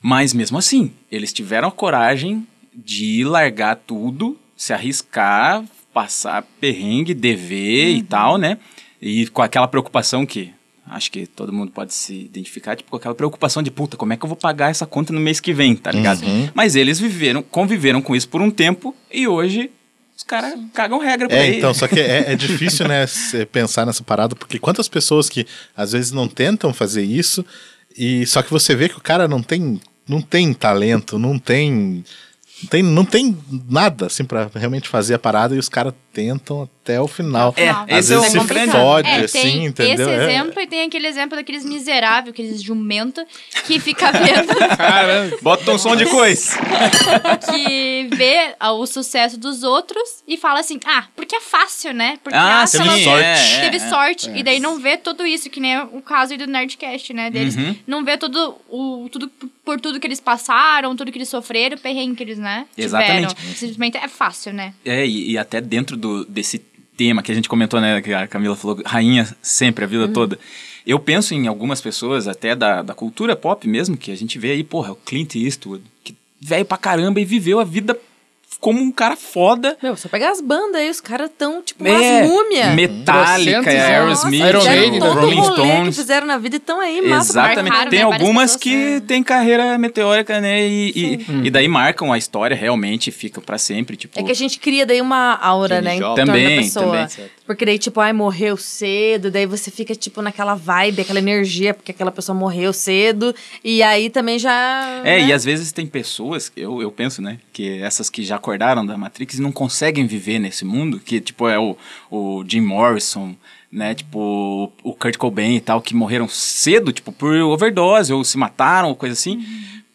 Speaker 5: Mas mesmo assim, eles tiveram a coragem de largar tudo, se arriscar, passar perrengue, dever
Speaker 6: Uhum.
Speaker 5: e tal, né? E com aquela preocupação que acho que todo mundo pode se identificar, tipo, com aquela preocupação de puta, como é que eu vou pagar essa conta no mês que vem, tá ligado? Mas eles viveram, conviveram com isso por um tempo e hoje os caras cagam regra pra
Speaker 2: É,
Speaker 5: ele.
Speaker 2: então, só que é, é difícil, né, você pensar nessa parada, porque quantas pessoas que às vezes não tentam fazer isso, e só que você vê que o cara não tem, não tem talento, não tem, não tem, não tem nada, assim, pra realmente fazer a parada, e os caras tentam até o final.
Speaker 5: É,
Speaker 2: às
Speaker 5: esse é
Speaker 2: vezes
Speaker 5: o
Speaker 2: se
Speaker 5: complicado.
Speaker 2: fode,
Speaker 6: É,
Speaker 2: assim,
Speaker 6: tem
Speaker 2: entendeu?
Speaker 6: esse
Speaker 2: É.
Speaker 6: exemplo e tem aquele exemplo daqueles miseráveis, aqueles jumenta, que fica vendo,
Speaker 4: Caramba.
Speaker 5: Bota um som de coisa.
Speaker 6: que vê o sucesso dos outros e fala assim, ah, porque é fácil, né? Porque
Speaker 5: Ah,
Speaker 6: ah,
Speaker 5: sim,
Speaker 6: pela-
Speaker 2: sorte.
Speaker 5: é, é,
Speaker 6: teve
Speaker 5: é.
Speaker 6: sorte. E daí não vê tudo isso, que nem o caso aí do Nerdcast, né? Deles.
Speaker 5: Uhum.
Speaker 6: Não vê tudo, o, tudo por tudo que eles passaram, tudo que eles sofreram, o perrengue que eles, né?
Speaker 5: Exatamente.
Speaker 6: Tiveram. Simplesmente é fácil, né?
Speaker 5: É, e, e até dentro do, desse tema que a gente comentou, né, que a Camila falou, rainha sempre, a vida toda. Eu penso em algumas pessoas, até da, da cultura pop mesmo, que a gente vê aí, porra, o Clint Eastwood, que velho pra caramba e viveu a vida como um cara foda.
Speaker 3: Meu, só pegar as bandas aí, os caras tão tipo
Speaker 5: É,
Speaker 3: umas múmias.
Speaker 5: Metallica, Aerosmith,
Speaker 4: Iron
Speaker 3: fizeram
Speaker 4: Maiden,
Speaker 5: Rolling
Speaker 3: rolê que
Speaker 5: Stones.
Speaker 3: fizeram na vida e estão aí, massa.
Speaker 5: Exatamente.
Speaker 6: marcaram,
Speaker 5: Tem
Speaker 6: né,
Speaker 5: algumas que
Speaker 6: né?
Speaker 5: têm carreira meteórica, né? E, e, e daí marcam a história, realmente fica pra sempre. Tipo,
Speaker 3: É que a gente cria daí uma aura, né, em
Speaker 8: Joplin.
Speaker 3: torno
Speaker 5: Também,
Speaker 3: da pessoa.
Speaker 5: também.
Speaker 8: Certo.
Speaker 3: Porque daí, tipo, ai, morreu cedo, daí você fica, tipo, naquela vibe, aquela energia, porque aquela pessoa morreu cedo, e aí também já...
Speaker 5: É,
Speaker 3: né?
Speaker 5: e às vezes tem pessoas, eu, eu penso, né, que essas que já acordaram da Matrix e não conseguem viver nesse mundo, que tipo é o, o Jim Morrison, né, tipo o Kurt Cobain e tal, que morreram cedo, tipo por overdose, ou se mataram, ou coisa assim,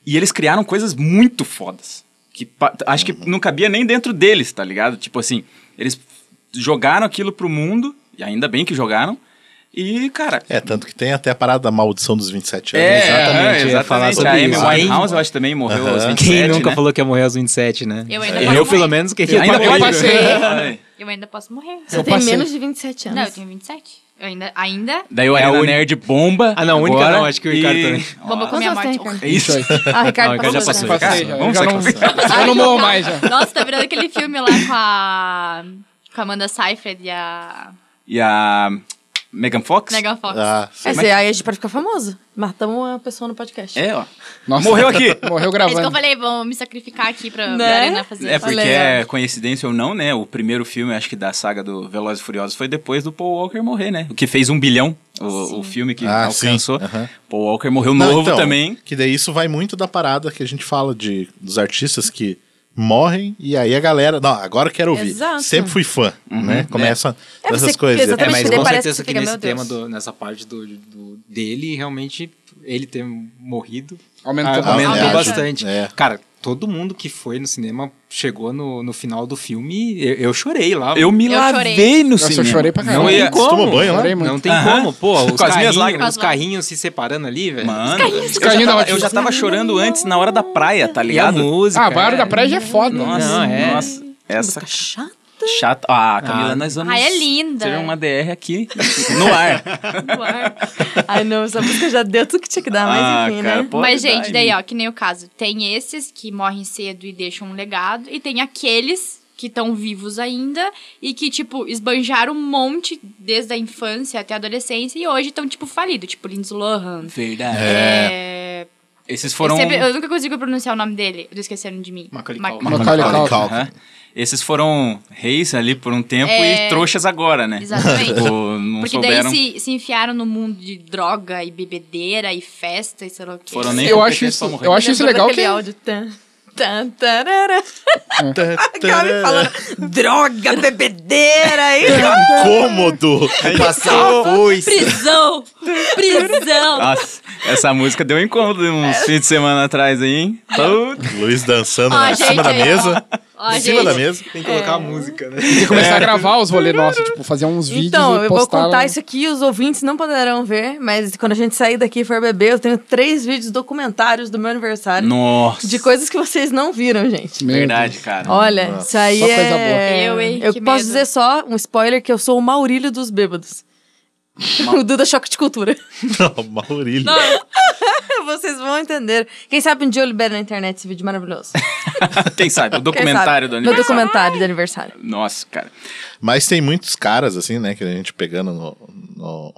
Speaker 5: e eles criaram coisas muito fodas, que acho que não cabia nem dentro deles, tá ligado? Tipo assim, eles jogaram aquilo pro mundo, e ainda bem que jogaram, e, cara...
Speaker 2: É, tanto que tem até a parada da maldição dos 27 anos.
Speaker 5: É,
Speaker 8: exatamente, eu falar
Speaker 5: exatamente.
Speaker 8: sobre
Speaker 5: A Amy. Winehouse, eu acho, também morreu aos
Speaker 2: Aham.
Speaker 5: 27,
Speaker 8: Quem nunca
Speaker 5: né?
Speaker 8: falou que ia morrer aos 27, né?
Speaker 6: Eu ainda
Speaker 8: eu, pelo menos, queria
Speaker 4: Eu ainda
Speaker 8: morrer.
Speaker 4: passei.
Speaker 6: Eu ainda posso morrer.
Speaker 3: Você
Speaker 4: Eu
Speaker 3: tem
Speaker 4: passei.
Speaker 3: menos de 27 anos.
Speaker 6: Não, eu tenho 27. Eu ainda... ainda
Speaker 5: Daí o
Speaker 8: É a
Speaker 5: Arena
Speaker 8: uni-
Speaker 5: Nerd bomba.
Speaker 8: Ah, não, a única
Speaker 5: agora
Speaker 8: não, acho que o Ricardo
Speaker 5: e-
Speaker 8: também.
Speaker 6: Bomba com a minha
Speaker 3: Quantos anos
Speaker 6: morte.
Speaker 3: tem,
Speaker 5: É isso aí.
Speaker 3: Ah, Ricardo
Speaker 8: Não, Ricardo já
Speaker 3: passou.
Speaker 8: passou.
Speaker 3: já.
Speaker 4: Passei já.
Speaker 5: Vamos
Speaker 4: eu já não,
Speaker 5: sacrificar.
Speaker 4: eu não morro mais já.
Speaker 6: Nossa, tá virando aquele filme lá com a... Com a Amanda Seyfried e a...
Speaker 5: E a Megan Fox?
Speaker 6: Megan Fox.
Speaker 2: Ah,
Speaker 3: É, cê- aí a gente pode ficar famoso. Matamos uma pessoa no podcast.
Speaker 5: É, ó.
Speaker 4: Nossa,
Speaker 5: Morreu aqui.
Speaker 4: Morreu
Speaker 6: É isso que eu
Speaker 4: gravando.
Speaker 6: falei, vão me sacrificar aqui pra,
Speaker 3: Né?
Speaker 6: Arena fazer.
Speaker 5: É porque é coincidência ou não, né? O primeiro filme, acho que da saga do Velozes e Furiosos foi depois do Paul Walker morrer, né? O que fez um bilhão, o, o filme que
Speaker 2: Ah,
Speaker 5: alcançou.
Speaker 2: Aham.
Speaker 5: Paul Walker morreu
Speaker 2: Não,
Speaker 5: novo
Speaker 2: então,
Speaker 5: também.
Speaker 2: Que daí isso vai muito da parada que a gente fala de dos artistas que morrem e aí a galera. Não, agora eu quero ouvir.
Speaker 3: Exato.
Speaker 2: Sempre fui fã, né? Começa
Speaker 3: É,
Speaker 2: dessas
Speaker 3: você-
Speaker 2: coisas.
Speaker 8: É, mas com certeza
Speaker 3: que
Speaker 8: que, nesse tema, do- nessa parte do, do- dele, realmente, ele ter morrido
Speaker 4: Aumentou.
Speaker 8: aumentou
Speaker 2: Aumenta.
Speaker 8: bastante.
Speaker 2: É.
Speaker 8: Cara, todo mundo que foi no cinema chegou no, no final do filme, eu, eu chorei lá.
Speaker 5: Eu me
Speaker 6: Eu
Speaker 5: lavei no
Speaker 4: Nossa, eu
Speaker 5: cinema.
Speaker 4: chorei pra caralho.
Speaker 8: Não tem como.
Speaker 2: tomou banho lá?
Speaker 4: Chorei.
Speaker 8: Não tem
Speaker 5: Aham.
Speaker 8: como, pô. Os carrinhos,
Speaker 5: lágrimas.
Speaker 8: os carrinhos se separando ali, velho.
Speaker 5: Mano, eu
Speaker 4: carrinhos
Speaker 5: já,
Speaker 4: da
Speaker 5: tava,
Speaker 4: Hot
Speaker 5: eu já tava chorando antes na hora da praia, tá
Speaker 8: E a
Speaker 5: ligado?
Speaker 8: música.
Speaker 4: Ah, a Barra
Speaker 8: é.
Speaker 4: da Praia já é foda.
Speaker 5: Nossa,
Speaker 8: Não, é.
Speaker 5: nossa. Essa
Speaker 3: Chata.
Speaker 5: Chata. Ah, Camila,
Speaker 8: Ah.
Speaker 5: nós vamos.
Speaker 6: Ai, é linda.
Speaker 5: Ser uma DR aqui no ar.
Speaker 6: No ar.
Speaker 3: Ai, não, essa música já deu tudo que tinha que dar, mas
Speaker 5: Ah,
Speaker 3: enfim,
Speaker 5: cara,
Speaker 3: né?
Speaker 6: Mas, gente, daí, ó, que nem o caso. Tem esses que morrem cedo e deixam um legado, e tem aqueles que estão vivos ainda e que, tipo, esbanjaram um monte desde a infância até a adolescência e hoje estão, tipo, falidos. Tipo, Lindsay Lohan.
Speaker 5: Verdade.
Speaker 6: É...
Speaker 5: Esses
Speaker 6: Eu,
Speaker 5: foram.
Speaker 6: sempre- eu nunca consigo pronunciar o nome dele. Eu esqueceram de mim.
Speaker 8: Macaulay
Speaker 6: Ma-
Speaker 8: Culkin.
Speaker 4: Macaulay.
Speaker 5: Esses foram reis ali por um tempo
Speaker 6: É.
Speaker 5: e trouxas agora, né?
Speaker 6: Exatamente.
Speaker 5: Tipo, não
Speaker 6: Porque
Speaker 5: souberam.
Speaker 6: daí se, se enfiaram no mundo de droga e bebedeira e festa e sei lá o quê.
Speaker 5: Foram nem
Speaker 4: Eu acho isso, eu acho isso legal que...
Speaker 3: áudio. Tan, tarara. Aquela me falando, droga, bebedeira. E...
Speaker 2: Cômodo!
Speaker 8: Passar foi.
Speaker 6: Prisão! Prisão!
Speaker 5: Nossa, essa música deu incômodo uns fins de semana atrás aí, hein?
Speaker 2: Luiz dançando
Speaker 6: Ó,
Speaker 2: em
Speaker 6: gente,
Speaker 2: cima da
Speaker 6: aí,
Speaker 2: mesa.
Speaker 6: Ó,
Speaker 2: em cima
Speaker 6: gente,
Speaker 2: da mesa.
Speaker 8: Tem que colocar a música, né?
Speaker 4: Tem que começar a gravar os rolês nossos, tipo, fazer uns vídeos
Speaker 3: Então,
Speaker 4: e
Speaker 3: eu vou contar isso aqui, os ouvintes não poderão ver, mas quando a gente sair daqui e for beber, eu tenho três vídeos documentários do meu aniversário.
Speaker 5: Nossa.
Speaker 3: De coisas que vocês não viram, gente.
Speaker 4: Meu
Speaker 5: Verdade, cara.
Speaker 3: Olha, isso aí
Speaker 4: Só coisa
Speaker 3: é...
Speaker 6: boa. Eu, hein?
Speaker 3: Eu
Speaker 6: Que
Speaker 3: posso
Speaker 6: medo.
Speaker 3: dizer só, um spoiler, que eu sou o Maurílio dos bêbados. o Duda Choque de Cultura.
Speaker 2: Não, Maurílio.
Speaker 3: Vocês vão entender. Quem sabe um dia eu libero na internet esse vídeo maravilhoso.
Speaker 5: Quem sabe? O documentário
Speaker 3: sabe?
Speaker 5: do
Speaker 3: Meu
Speaker 5: aniversário.
Speaker 3: documentário de aniversário.
Speaker 5: Nossa, cara.
Speaker 2: Mas tem muitos caras, assim, né, que a gente pegando no, no-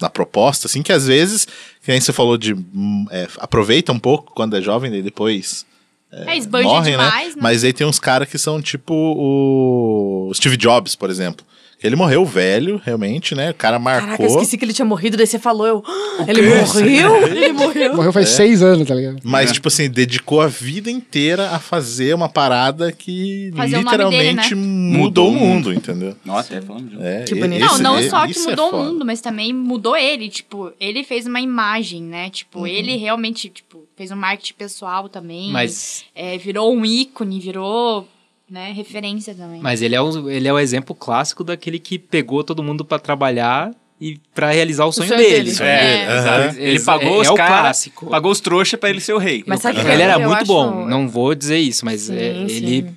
Speaker 2: na proposta, assim, que às vezes, que nem você falou de. hum, é, aproveita um pouco quando é jovem e depois
Speaker 6: É, esbanja
Speaker 2: morrem,
Speaker 6: demais,
Speaker 2: né?
Speaker 6: né?
Speaker 2: Mas aí tem uns caras que são tipo o Steve Jobs, por exemplo. Ele morreu velho, realmente, né? O cara marcou.
Speaker 3: Caraca, eu esqueci que ele tinha morrido, daí você falou, eu... "Ah, Ele morreu? ele morreu.
Speaker 4: Morreu
Speaker 2: É.
Speaker 4: faz seis anos, tá ligado?
Speaker 2: Mas, tipo assim, dedicou a vida inteira a fazer uma parada que
Speaker 6: Fazer nome dele,
Speaker 2: literalmente
Speaker 6: né?
Speaker 2: mudou o mundo, entendeu?
Speaker 5: Nossa, até falando de...
Speaker 2: É,
Speaker 3: Que bonito.
Speaker 6: Não,
Speaker 2: esse-
Speaker 6: não
Speaker 2: e-
Speaker 6: só que
Speaker 2: é
Speaker 6: mudou o mundo, mas também mudou ele. Tipo, ele fez uma imagem, né? Tipo, ele realmente, tipo, fez um marketing pessoal também.
Speaker 8: Mas,
Speaker 6: É, virou um ícone, virou, né, referência também.
Speaker 8: mas ele, é o, ele é o exemplo clássico daquele que pegou todo mundo pra trabalhar e pra realizar o sonho,
Speaker 3: sonho
Speaker 8: dele.
Speaker 3: dele.
Speaker 5: É,
Speaker 6: É.
Speaker 5: exato. Ele pagou
Speaker 8: é-
Speaker 5: os
Speaker 8: é o
Speaker 5: caras,
Speaker 8: clássico.
Speaker 5: pagou os trouxas pra ele ser o rei.
Speaker 3: Mas sabe o que
Speaker 8: Ele era muito
Speaker 3: acho-
Speaker 8: bom, não vou dizer isso, mas
Speaker 3: Sim,
Speaker 8: é,
Speaker 3: sim.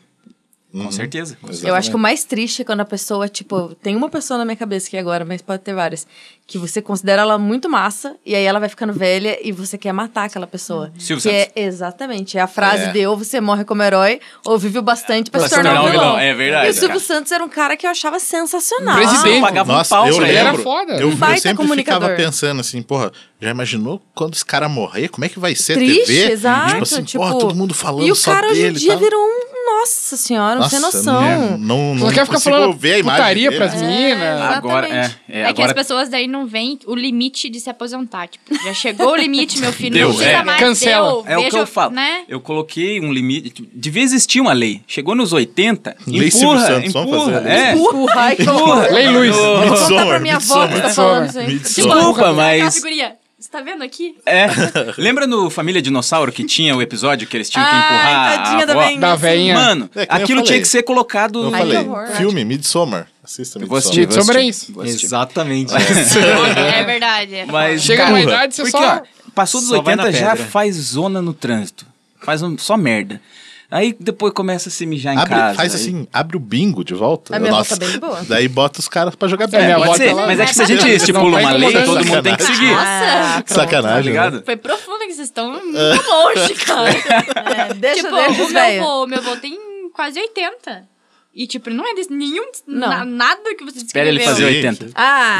Speaker 5: Com certeza.
Speaker 3: Eu acho que o mais triste é quando a pessoa, tipo, tem uma pessoa na minha cabeça aqui agora, mas pode ter várias, que você considera ela muito massa, e aí ela vai ficando velha e você quer matar aquela pessoa.
Speaker 5: Silvio
Speaker 3: que é,
Speaker 5: Santos.
Speaker 3: exatamente, é a frase
Speaker 2: É.
Speaker 3: de ou você morre como herói, ou vive o bastante pra
Speaker 5: Pra
Speaker 3: se tornar um vilão.
Speaker 5: É verdade.
Speaker 3: E o Silvio
Speaker 5: cara.
Speaker 3: Santos era um cara que eu achava sensacional.
Speaker 4: Presidente.
Speaker 5: Pagava
Speaker 2: Nossa,
Speaker 5: um pau
Speaker 2: eu
Speaker 4: ele era foda.
Speaker 2: Eu, eu sempre ficava pensando assim, porra, já imaginou quando esse cara morrer? Como é que vai ser
Speaker 3: Triste,
Speaker 2: a TV?
Speaker 3: exato.
Speaker 2: Tipo assim,
Speaker 3: tipo,
Speaker 2: porra, todo mundo falando
Speaker 3: E o cara hoje em dia virou um. Nossa senhora, não tem
Speaker 2: Nossa,
Speaker 3: noção.
Speaker 2: Não, não,
Speaker 4: Só
Speaker 2: não
Speaker 4: quer ficar falando
Speaker 2: ver a imagem
Speaker 4: putaria pras meninas.
Speaker 5: Agora, é, é,
Speaker 6: É, que as pessoas daí não veem o limite de se aposentar. Tipo, já chegou o limite, meu filho.
Speaker 5: Deu,
Speaker 6: não
Speaker 5: é.
Speaker 6: mais.
Speaker 4: Cancela.
Speaker 6: Deu,
Speaker 5: É o que eu falo.
Speaker 6: Né?
Speaker 5: Eu coloquei um limite. tipo, Devia existir uma lei. Chegou nos 80,
Speaker 2: Lei
Speaker 5: empurra,
Speaker 2: Santos,
Speaker 5: empurra.
Speaker 2: fazer.
Speaker 5: É.
Speaker 3: Empurra, horror.
Speaker 4: Lei
Speaker 3: pra
Speaker 2: Midsommar,
Speaker 3: minha avó que tá falando isso aí.
Speaker 5: Desculpa, mas.
Speaker 6: Você tá vendo aqui?
Speaker 5: É. Lembra no Família Dinossauro que tinha o episódio que eles tinham que
Speaker 3: Ai,
Speaker 5: empurrar
Speaker 3: tadinha
Speaker 5: a
Speaker 3: da
Speaker 5: avó?
Speaker 4: Da veinha.
Speaker 5: Mano,
Speaker 2: É,
Speaker 5: aquilo tinha que ser colocado.
Speaker 2: Eu
Speaker 3: Ai,
Speaker 2: falei,
Speaker 3: que horror.
Speaker 2: filme Midsommar. Assista
Speaker 5: Eu vou assistir,
Speaker 2: Midsommar.
Speaker 4: Midsommar é isso.
Speaker 8: Exatamente.
Speaker 6: É verdade. É
Speaker 5: Mas,
Speaker 4: Chega numa idade, você
Speaker 5: porque,
Speaker 4: só...
Speaker 5: ó, passou dos
Speaker 8: só vai na
Speaker 5: 80 já faz zona no trânsito. Faz um- só merda. Aí depois começa a se mijar em
Speaker 2: Abre-
Speaker 5: casa.
Speaker 2: faz
Speaker 5: aí-
Speaker 2: assim, abre o bingo de volta.
Speaker 3: A minha
Speaker 2: Nossa,
Speaker 3: tá bem boa.
Speaker 2: Daí bota os caras pra jogar
Speaker 4: É,
Speaker 2: bingo.
Speaker 4: minha
Speaker 5: Pode ser,
Speaker 4: lá.
Speaker 5: mas é que se a gente estipula uma lei, todo mundo tem que seguir.
Speaker 3: Ah, pronto.
Speaker 2: Sacanagem.
Speaker 5: Tá ligado?
Speaker 6: Foi profundo que vocês estão muito longe, cara.
Speaker 3: É, deixa,
Speaker 6: tipo,
Speaker 3: deixa
Speaker 6: o meu avô, meu avô tem quase 80. E, tipo, não é desse, nenhum.
Speaker 3: Não.
Speaker 6: na- nada que você
Speaker 5: Espera ele
Speaker 6: descreveu.
Speaker 5: fazer
Speaker 2: Sim.
Speaker 5: 80.
Speaker 3: Ah,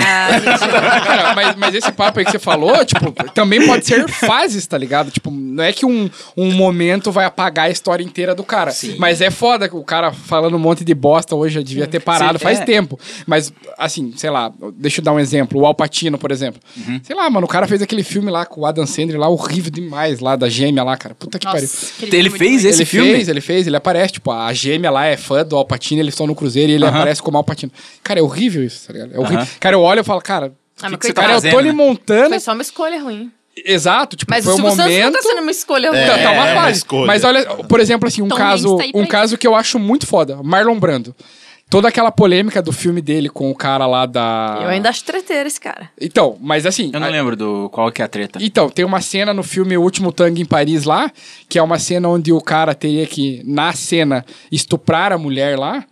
Speaker 4: Cara, mas, mas esse papo aí que você falou, tipo, também pode ser fases, tá ligado? Tipo, não é que um, um momento vai apagar a história inteira do cara. Mas é foda que o cara falando um monte de bosta hoje já devia ter parado
Speaker 5: Sim,
Speaker 4: faz
Speaker 5: é.
Speaker 4: tempo. Mas, assim, sei lá, deixa eu dar um exemplo. O Alpatino, por exemplo.
Speaker 5: Uhum.
Speaker 4: Sei lá, mano, o cara fez aquele filme lá com o Adam Sandler lá, horrível demais, lá da gêmea lá, cara. Puta que pariu.
Speaker 6: Nossa, aquele
Speaker 5: Ele
Speaker 6: filme
Speaker 5: fez esse
Speaker 4: ele
Speaker 5: filme?
Speaker 4: fez, ele fez, ele aparece, tipo, a gêmea lá é fã do Alpatino, eles estão no cruzeiro e ele aparece como Alpatino. Cara, é horrível isso, tá ligado? É horrível.
Speaker 5: Aham.
Speaker 4: Cara, eu olho e falo, cara,
Speaker 3: Ah, mas
Speaker 5: que você tá
Speaker 4: cara, é o
Speaker 5: fazendo,
Speaker 4: Tony
Speaker 5: né?
Speaker 4: Montana.
Speaker 3: foi só uma escolha ruim.
Speaker 4: Exato, tipo,
Speaker 3: Mas
Speaker 4: foi
Speaker 3: o
Speaker 4: um momento.
Speaker 3: tá sendo uma escolha ruim.
Speaker 4: Tá, tá uma
Speaker 2: É, uma
Speaker 4: fase.
Speaker 2: escolha.
Speaker 4: Mas olha, por exemplo, assim, um
Speaker 6: Tom
Speaker 4: caso,
Speaker 6: tá
Speaker 4: um caso que eu acho muito foda, Marlon Brando. Toda aquela polêmica do filme dele com o cara lá da.
Speaker 3: Eu ainda acho treteiro esse cara.
Speaker 4: Então, mas assim.
Speaker 5: Eu não
Speaker 4: a-
Speaker 5: lembro do qual que é a treta.
Speaker 4: Então, tem uma cena no filme O Último Tango em Paris lá, que é uma cena onde o cara teria que, na cena, estuprar a mulher lá.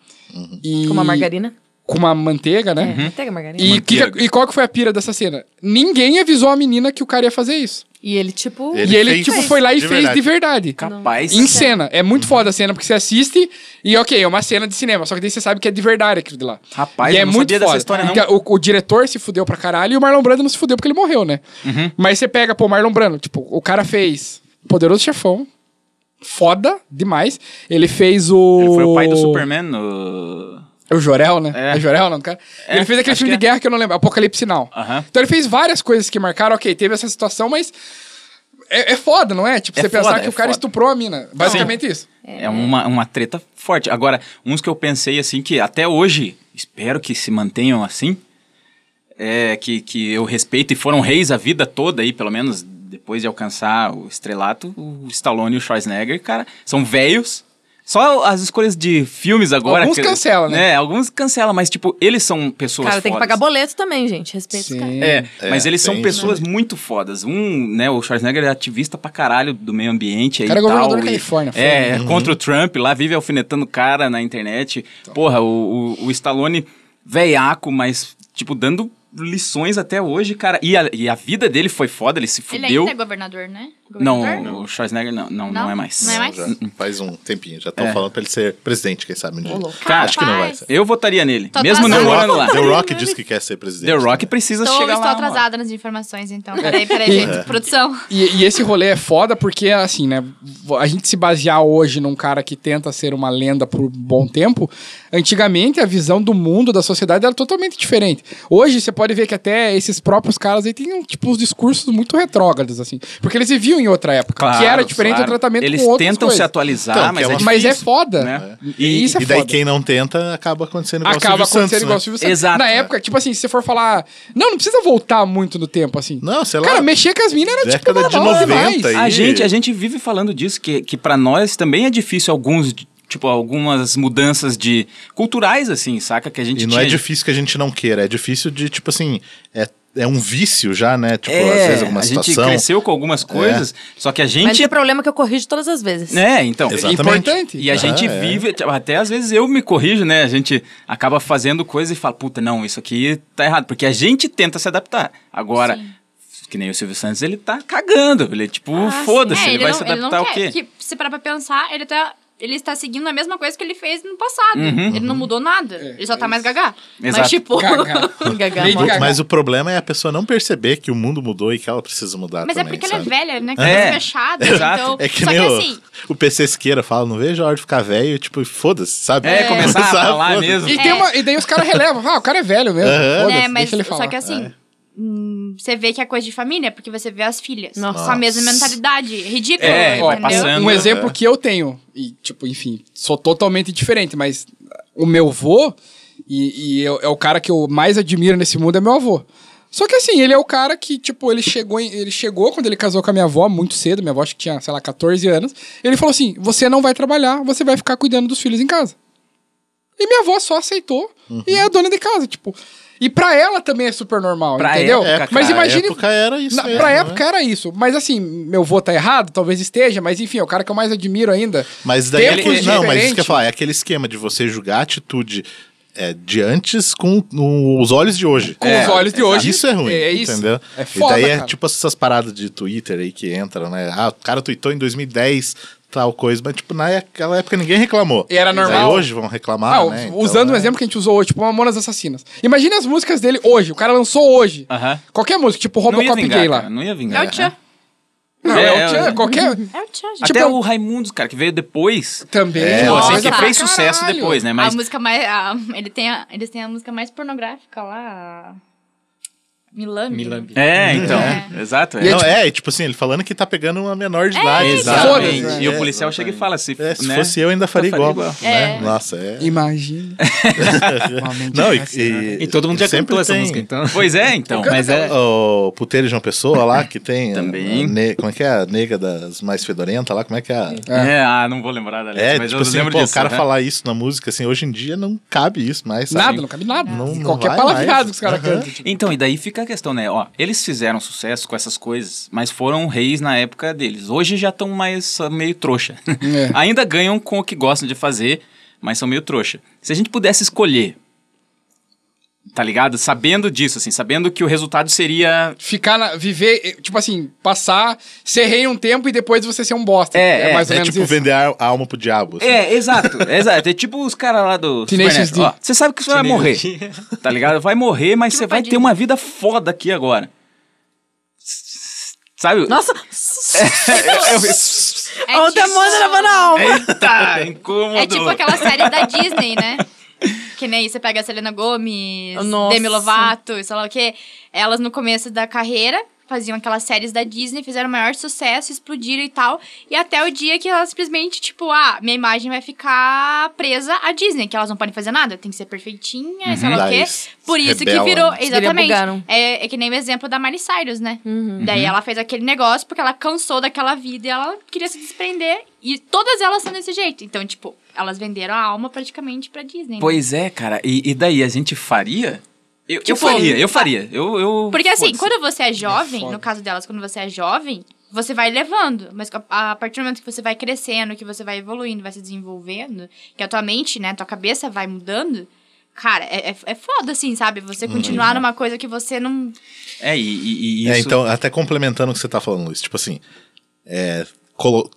Speaker 4: E...
Speaker 3: Com uma margarina.
Speaker 4: Com uma manteiga, né?
Speaker 5: Uhum.
Speaker 3: Manteiga, margarina.
Speaker 4: E, que-
Speaker 5: Manteiga.
Speaker 4: e qual que foi a pira dessa cena? Ninguém avisou a menina que o cara ia fazer isso.
Speaker 3: E ele, tipo...
Speaker 2: Ele
Speaker 4: e ele,
Speaker 2: fez
Speaker 4: tipo, foi lá e
Speaker 2: de
Speaker 4: fez
Speaker 2: verdade.
Speaker 4: de verdade.
Speaker 5: Capaz.
Speaker 4: Em cena. É muito foda a cena, porque você assiste e, ok, é uma cena de cinema. Só que daí você sabe que é de verdade aquilo de lá.
Speaker 5: Rapaz,
Speaker 4: e
Speaker 5: eu
Speaker 4: é
Speaker 5: não
Speaker 4: muito
Speaker 5: sabia dessa
Speaker 4: foda.
Speaker 5: história, não.
Speaker 4: Porque O, o diretor se fudeu pra caralho e o Marlon Brando não se fudeu porque ele morreu, né?
Speaker 5: Uhum.
Speaker 4: Mas você pega, pô, o Marlon Brando, tipo, o cara fez Poderoso Chefão. Foda demais. Ele fez o.
Speaker 5: Ele foi o pai do Superman no...
Speaker 4: É o Jorel, né?
Speaker 5: É.
Speaker 4: É, Jorel, não, cara?
Speaker 5: É,
Speaker 4: ele fez aquele filme de
Speaker 5: é.
Speaker 4: guerra que eu não lembro, Apocalipse Now.
Speaker 5: Aham.
Speaker 4: Então ele fez várias coisas que marcaram, ok, teve essa situação, mas é, é foda, não é? Tipo,
Speaker 5: É
Speaker 4: você pensar
Speaker 5: foda,
Speaker 4: que
Speaker 5: é
Speaker 4: o cara
Speaker 5: foda.
Speaker 4: estuprou a mina. Basicamente isso.
Speaker 5: É uma, uma treta forte. Agora, uns que eu pensei assim que até hoje, espero que se mantenham assim, é, que, que eu respeito e foram reis a vida toda aí, pelo menos depois de alcançar o estrelato, o Stallone e o Schwarzenegger, cara, são velhos. Só as escolhas de filmes agora.
Speaker 4: Alguns
Speaker 5: que-
Speaker 4: cancela, né?
Speaker 5: É, alguns cancelam, mas tipo, eles são pessoas
Speaker 3: Cara, tem que
Speaker 5: fodas.
Speaker 3: pagar boleto também, gente. Respeita os caras.
Speaker 5: É,
Speaker 2: É,
Speaker 5: mas eles são pessoas muito fodas. Um, né, o Schwarzenegger é ativista pra caralho do meio ambiente
Speaker 4: O cara é
Speaker 5: e tal.
Speaker 4: governador da Califórnia, foda.
Speaker 5: É, contra o Trump, lá vive alfinetando o cara na internet. Porra, o, o, o Stallone veiaco, mas, tipo, dando lições até hoje, cara. E a, e a vida dele foi foda, ele se
Speaker 6: Ele
Speaker 5: fudeu.
Speaker 6: ainda é governador, né? Governador?
Speaker 5: Não, o Schwarzenegger não, não, não,
Speaker 6: Não?
Speaker 5: é mais.
Speaker 6: Não é mais?
Speaker 2: Já faz um tempinho. Já estão
Speaker 5: É.
Speaker 2: falando pra ele ser presidente, quem sabe um dia.
Speaker 5: Cara,
Speaker 2: acho que não vai ser.
Speaker 5: Eu votaria nele,
Speaker 6: Tô
Speaker 5: mesmo não morando lá.
Speaker 2: The Rock diz que quer ser presidente.
Speaker 5: The Rock precisa
Speaker 6: Estou,
Speaker 5: chegar
Speaker 6: estou
Speaker 5: lá.
Speaker 6: atrasada nas informações, então. Peraí, peraí, gente. Produção.
Speaker 4: E, e esse rolê é foda porque, assim, né? A gente se basear hoje num cara que tenta ser uma lenda por um bom tempo, antigamente a visão do mundo, da sociedade era totalmente diferente. Hoje você pode ver que até esses próprios caras aí têm, tipo, os discursos muito retrógrados, assim. Porque eles viviam em outra época, que era diferente
Speaker 5: claro.
Speaker 4: do tratamento
Speaker 5: Eles
Speaker 4: com outras
Speaker 5: tentam
Speaker 4: coisas.
Speaker 5: se atualizar,
Speaker 2: Então,
Speaker 5: mas é
Speaker 2: é uma-
Speaker 4: Mas é
Speaker 5: difícil,
Speaker 4: foda.
Speaker 5: né?
Speaker 4: E, isso é
Speaker 2: E daí
Speaker 4: foda.
Speaker 2: quem não tenta acaba acontecendo igual
Speaker 4: Acaba
Speaker 2: Silvio
Speaker 4: acontecendo
Speaker 2: Santos,
Speaker 4: igual o
Speaker 2: né?
Speaker 4: Silvio Santos.
Speaker 5: Exato.
Speaker 4: Na época, tipo assim, se você for falar. Não, não precisa voltar muito no tempo, assim.
Speaker 2: Não, sei lá.
Speaker 4: Cara, mexer com as minas era tipo
Speaker 2: de
Speaker 4: normal
Speaker 2: 90
Speaker 4: demais.
Speaker 2: aí.
Speaker 5: A gente, a gente vive falando disso, que, que para nós também é difícil alguns, tipo, algumas mudanças de culturais, assim, saca? Que a gente
Speaker 2: E não
Speaker 5: tinha...
Speaker 2: é difícil que a gente não queira, é difícil de, tipo assim, é, é um vício já, né? Tipo,
Speaker 5: É,
Speaker 2: às vezes alguma
Speaker 5: a gente
Speaker 2: situação.
Speaker 5: cresceu com algumas coisas, só que a
Speaker 3: Mas
Speaker 5: gente...
Speaker 3: o problema é que eu corrijo todas as vezes.
Speaker 5: É, então.
Speaker 2: Exatamente.
Speaker 4: Importante.
Speaker 5: E a
Speaker 2: Aham,
Speaker 5: gente
Speaker 2: é.
Speaker 5: vive, tipo, até às vezes eu me corrijo, né? A gente acaba fazendo coisa e fala, puta, não, isso aqui tá errado. Porque a gente tenta se adaptar. Agora,
Speaker 6: Sim.
Speaker 5: que nem o Silvio Santos, ele tá cagando. Ele, tipo,
Speaker 3: Ah,
Speaker 5: foda-se,
Speaker 6: É,
Speaker 5: ele, vai
Speaker 6: não,
Speaker 5: se
Speaker 6: ele não
Speaker 5: adaptar ao
Speaker 6: quer.
Speaker 5: quê?
Speaker 6: Porque, se parar pra pensar, ele tá. Ele está seguindo a mesma coisa que ele fez no passado.
Speaker 5: Uhum.
Speaker 6: Ele não mudou nada. ele só tá mais gagá.
Speaker 5: Exato.
Speaker 6: Mas, tipo.
Speaker 4: Gaga.
Speaker 3: Gagá.
Speaker 4: Gaga.
Speaker 2: Mas o problema é a pessoa não perceber que o mundo mudou e que ela precisa mudar
Speaker 6: Mas é
Speaker 2: também,
Speaker 6: porque
Speaker 2: sabe?
Speaker 6: ela é velha, né?
Speaker 5: É.
Speaker 6: Cabeça fechada.
Speaker 5: Exato.
Speaker 6: Então,
Speaker 2: É que
Speaker 6: só
Speaker 2: nem
Speaker 6: que
Speaker 2: o,
Speaker 6: assim.
Speaker 2: o PC Siqueira fala, não vejo a hora de ficar velho, tipo, foda-se, sabe?
Speaker 5: É, começar a falar mesmo.
Speaker 4: E, tem uma- e daí os caras relevam. Ah, o cara é velho mesmo.
Speaker 6: Né, mas
Speaker 4: deixa ele falar.
Speaker 6: só que assim. Hum, Você vê que é coisa de família, porque você vê as filhas
Speaker 3: Nossa.
Speaker 6: com a mesma mentalidade. Ridículo,
Speaker 5: É,
Speaker 4: Ó,
Speaker 6: entendeu?
Speaker 5: passando.
Speaker 4: Um exemplo que eu tenho, e tipo, enfim, sou totalmente diferente, mas o meu avô, e, e eu- é o cara que eu mais admiro nesse mundo, é meu avô. Só que assim, ele é o cara que, tipo, ele chegou, em- ele chegou quando ele casou com a minha avó, muito cedo, minha avó acho que tinha, sei lá, 14 anos. Ele falou assim: você não vai trabalhar, você vai ficar cuidando dos filhos em casa. E minha avó só aceitou e é a dona de casa, tipo. E pra ela também é super normal,
Speaker 5: Pra
Speaker 4: entendeu?
Speaker 5: época,
Speaker 2: É,
Speaker 4: Mas
Speaker 2: pra
Speaker 4: imagine.
Speaker 2: época era isso
Speaker 4: Na-
Speaker 2: mesmo,
Speaker 4: pra
Speaker 2: né?
Speaker 4: época era isso. Mas assim, meu vô tá errado, talvez esteja, mas enfim, é o cara que eu mais admiro ainda.
Speaker 2: Mas daí,
Speaker 4: Tempos
Speaker 2: aquele- não, mas isso que eu ia falar, é aquele esquema de você julgar a atitude é, de antes com no- os olhos de hoje.
Speaker 4: Com os olhos de hoje.
Speaker 2: Isso é ruim,
Speaker 4: É isso.
Speaker 2: entendeu?
Speaker 4: É
Speaker 2: e
Speaker 4: foda,
Speaker 2: daí é
Speaker 4: cara.
Speaker 2: tipo essas paradas de Twitter aí que entram, né? Ah, o cara tweetou em 2010 tal coisa, mas tipo, naquela época ninguém reclamou.
Speaker 4: E era
Speaker 2: Aí
Speaker 4: normal.
Speaker 2: hoje vão reclamar,
Speaker 4: Ah,
Speaker 2: né? Então,
Speaker 4: usando um
Speaker 2: é-
Speaker 4: exemplo que a gente usou hoje, tipo Mamonas Assassinas. Imagina as músicas dele hoje, o cara lançou hoje.
Speaker 5: Aham.
Speaker 4: Qualquer música, tipo
Speaker 5: Não ia
Speaker 4: Robocop
Speaker 5: vingar,
Speaker 4: Gay lá.
Speaker 5: cara, não ia vingar.
Speaker 6: É o Tchan.
Speaker 4: Não,
Speaker 5: É,
Speaker 4: é, o
Speaker 5: é,
Speaker 4: Tchan,
Speaker 5: é.
Speaker 4: qualquer...
Speaker 6: É o Tchan, gente.
Speaker 5: Até
Speaker 4: Tipo-
Speaker 5: o Raimundos, cara, que veio depois.
Speaker 4: Também.
Speaker 2: É,
Speaker 5: Tipo, assim, que fez sucesso
Speaker 4: caralho.
Speaker 5: depois, né?
Speaker 6: A
Speaker 5: Mas
Speaker 6: música mais. a- ele tem a, eles têm a música mais pornográfica lá. Milambi.
Speaker 8: Milambi.
Speaker 5: É, então.
Speaker 6: É.
Speaker 5: Exato.
Speaker 4: E
Speaker 5: É.
Speaker 2: Não, é, e, tipo assim, ele falando que tá pegando uma menor de idade.
Speaker 5: Exatamente.
Speaker 4: Foda-se,
Speaker 5: E o
Speaker 2: É,
Speaker 5: policial chega e fala se,
Speaker 2: É, se
Speaker 5: né?
Speaker 2: fosse eu, ainda faria
Speaker 5: Eu
Speaker 2: igual.
Speaker 5: faria
Speaker 2: né?
Speaker 6: É.
Speaker 2: Nossa, é.
Speaker 4: Imagina.
Speaker 2: Não, e, e,
Speaker 8: E todo mundo já
Speaker 2: sempre
Speaker 8: cantou essa
Speaker 2: tem
Speaker 8: música, então.
Speaker 5: Pois é, então.
Speaker 8: Mas é.
Speaker 2: O puteiro de João Pessoa lá, que tem. a-
Speaker 5: Também.
Speaker 2: a ne- como é que é? A nega das mais fedorentas lá, como é que é? a-
Speaker 5: É, ah, não vou lembrar da letra,
Speaker 2: É,
Speaker 5: mas
Speaker 2: tipo
Speaker 5: eu
Speaker 2: assim,
Speaker 5: lembro
Speaker 2: pô,
Speaker 5: disso.
Speaker 2: o cara
Speaker 5: né?
Speaker 2: falar isso na música, assim, hoje em dia não cabe isso mais, sabe?
Speaker 4: Nada, não cabe nada.
Speaker 2: Não- não
Speaker 4: Qualquer palavreado
Speaker 2: mais.
Speaker 4: que os caras cantam. tipo.
Speaker 5: Então, e daí fica a questão, né? Ó, eles fizeram sucesso com essas coisas, mas foram reis na época deles. Hoje já estão mais meio trouxa.
Speaker 4: É.
Speaker 5: Ainda ganham com o que gostam de fazer, mas são meio trouxa. Se a gente pudesse escolher, tá ligado? Sabendo disso, assim, sabendo que o resultado seria.
Speaker 4: Ficar na, viver, eh, tipo assim, passar, ser rei um tempo e depois você ser um bosta.
Speaker 5: É, é,
Speaker 4: mais ou
Speaker 2: É
Speaker 4: menos
Speaker 2: tipo
Speaker 4: isso.
Speaker 2: vender a alma pro diabo. assim.
Speaker 5: É, exato, exato. É tipo os caras lá do.
Speaker 4: Tenacious.
Speaker 5: Ó, Você sabe que você vai morrer. Tá ligado? Vai morrer, mas você vai ter uma vida foda aqui agora. Sabe?
Speaker 3: Nossa,
Speaker 6: É
Speaker 3: o
Speaker 6: tipo-
Speaker 3: demônio levando a alma.
Speaker 5: Eita, incômodo.
Speaker 6: É tipo aquela série da Disney, né? Que nem você pega a Selena Gomez,
Speaker 3: Nossa.
Speaker 6: Demi Lovato, sei lá o quê. Elas no começo da carreira faziam aquelas séries da Disney, fizeram o maior sucesso, explodiram e tal. E até o dia que elas simplesmente, tipo, ah, minha imagem vai ficar presa à Disney, que elas não podem fazer nada, tem que ser perfeitinha, sei lá o quê. Por isso que virou.
Speaker 2: né?
Speaker 6: Exatamente. É, é que nem o exemplo da Miley Cyrus, né?
Speaker 3: Uhum.
Speaker 6: Daí ela fez aquele negócio porque ela cansou daquela vida e ela queria se desprender. E todas elas são desse jeito. Então, tipo, elas venderam a alma praticamente pra Disney. né?
Speaker 5: Pois é, cara. E, e daí, a gente faria? Eu, eu
Speaker 6: Tipo,
Speaker 5: faria, eu
Speaker 6: fa-
Speaker 5: faria. Eu, eu,
Speaker 6: Porque assim, quando você é jovem,
Speaker 4: foda.
Speaker 6: no caso delas, quando você é jovem, você vai levando. Mas a a partir do momento que você vai crescendo, que você vai evoluindo, vai se desenvolvendo, que a tua mente, né, tua cabeça vai mudando, cara, é, é, é foda, assim, sabe? Você continuar numa coisa que você não.
Speaker 5: É, e, e, e
Speaker 2: É,
Speaker 5: isso...
Speaker 2: então, até complementando o que você tá falando, Luiz, tipo assim, é, colo-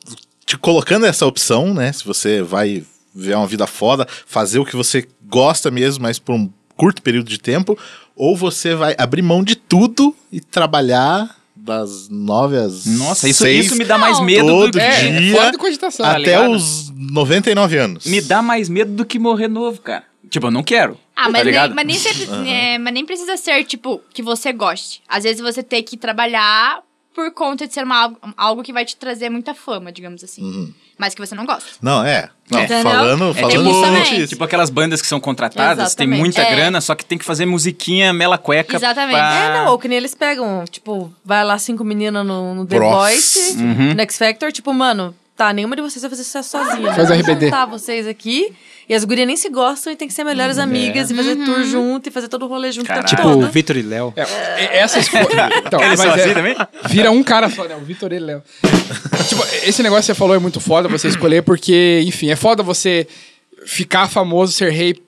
Speaker 2: te colocando essa opção, né? Se você vai viver uma vida foda, fazer o que você gosta mesmo, mas por um curto período de tempo, ou você vai abrir mão de tudo e trabalhar das nove às
Speaker 5: Nossa, isso,
Speaker 2: seis,
Speaker 5: isso me dá mais medo
Speaker 2: todo
Speaker 5: do que...
Speaker 4: É,
Speaker 2: dia,
Speaker 4: fora de cogitação.
Speaker 5: tá
Speaker 2: até
Speaker 5: ligado?
Speaker 2: os 99 anos.
Speaker 5: Me dá mais medo do que morrer novo, cara. Tipo, eu não quero.
Speaker 6: Ah,
Speaker 5: tá
Speaker 6: mas, nem, mas, nem sempre, é, mas nem precisa ser, tipo, que você goste. Às vezes você tem que trabalhar por conta de ser uma, algo, algo que vai te trazer muita fama, digamos assim. Mas que você não gosta.
Speaker 2: Não, é. Não, falando,
Speaker 5: É
Speaker 2: falando
Speaker 5: tipo,
Speaker 6: também.
Speaker 2: exatamente isso.
Speaker 5: tipo aquelas bandas que são contratadas, tem
Speaker 3: Exatamente.
Speaker 5: muita
Speaker 6: É.
Speaker 5: grana, só que tem que fazer musiquinha mela cueca.
Speaker 6: Exatamente.
Speaker 5: pra-
Speaker 3: É, não, ou que nem eles pegam, tipo, vai lá cinco meninas no, no The. Voice,
Speaker 5: Uhum.
Speaker 3: no X Factor, tipo, mano, tá, nenhuma de vocês vai fazer sucesso sozinha.
Speaker 4: Faz
Speaker 3: Vamos
Speaker 4: RBD.
Speaker 3: juntar vocês aqui, e as gurias nem se gostam e tem que ser melhores amigas e fazer tour junto e fazer todo o rolê junto.
Speaker 5: Caralho.
Speaker 8: Tipo, o Vitor e Léo.
Speaker 4: É, essas coisas. Então,
Speaker 5: Eles
Speaker 4: mas é-
Speaker 5: assim também?
Speaker 4: Vira um cara só, né? O Vitor e Léo. tipo, esse negócio que você falou é muito foda você escolher, porque, enfim, é foda você ficar famoso, ser rei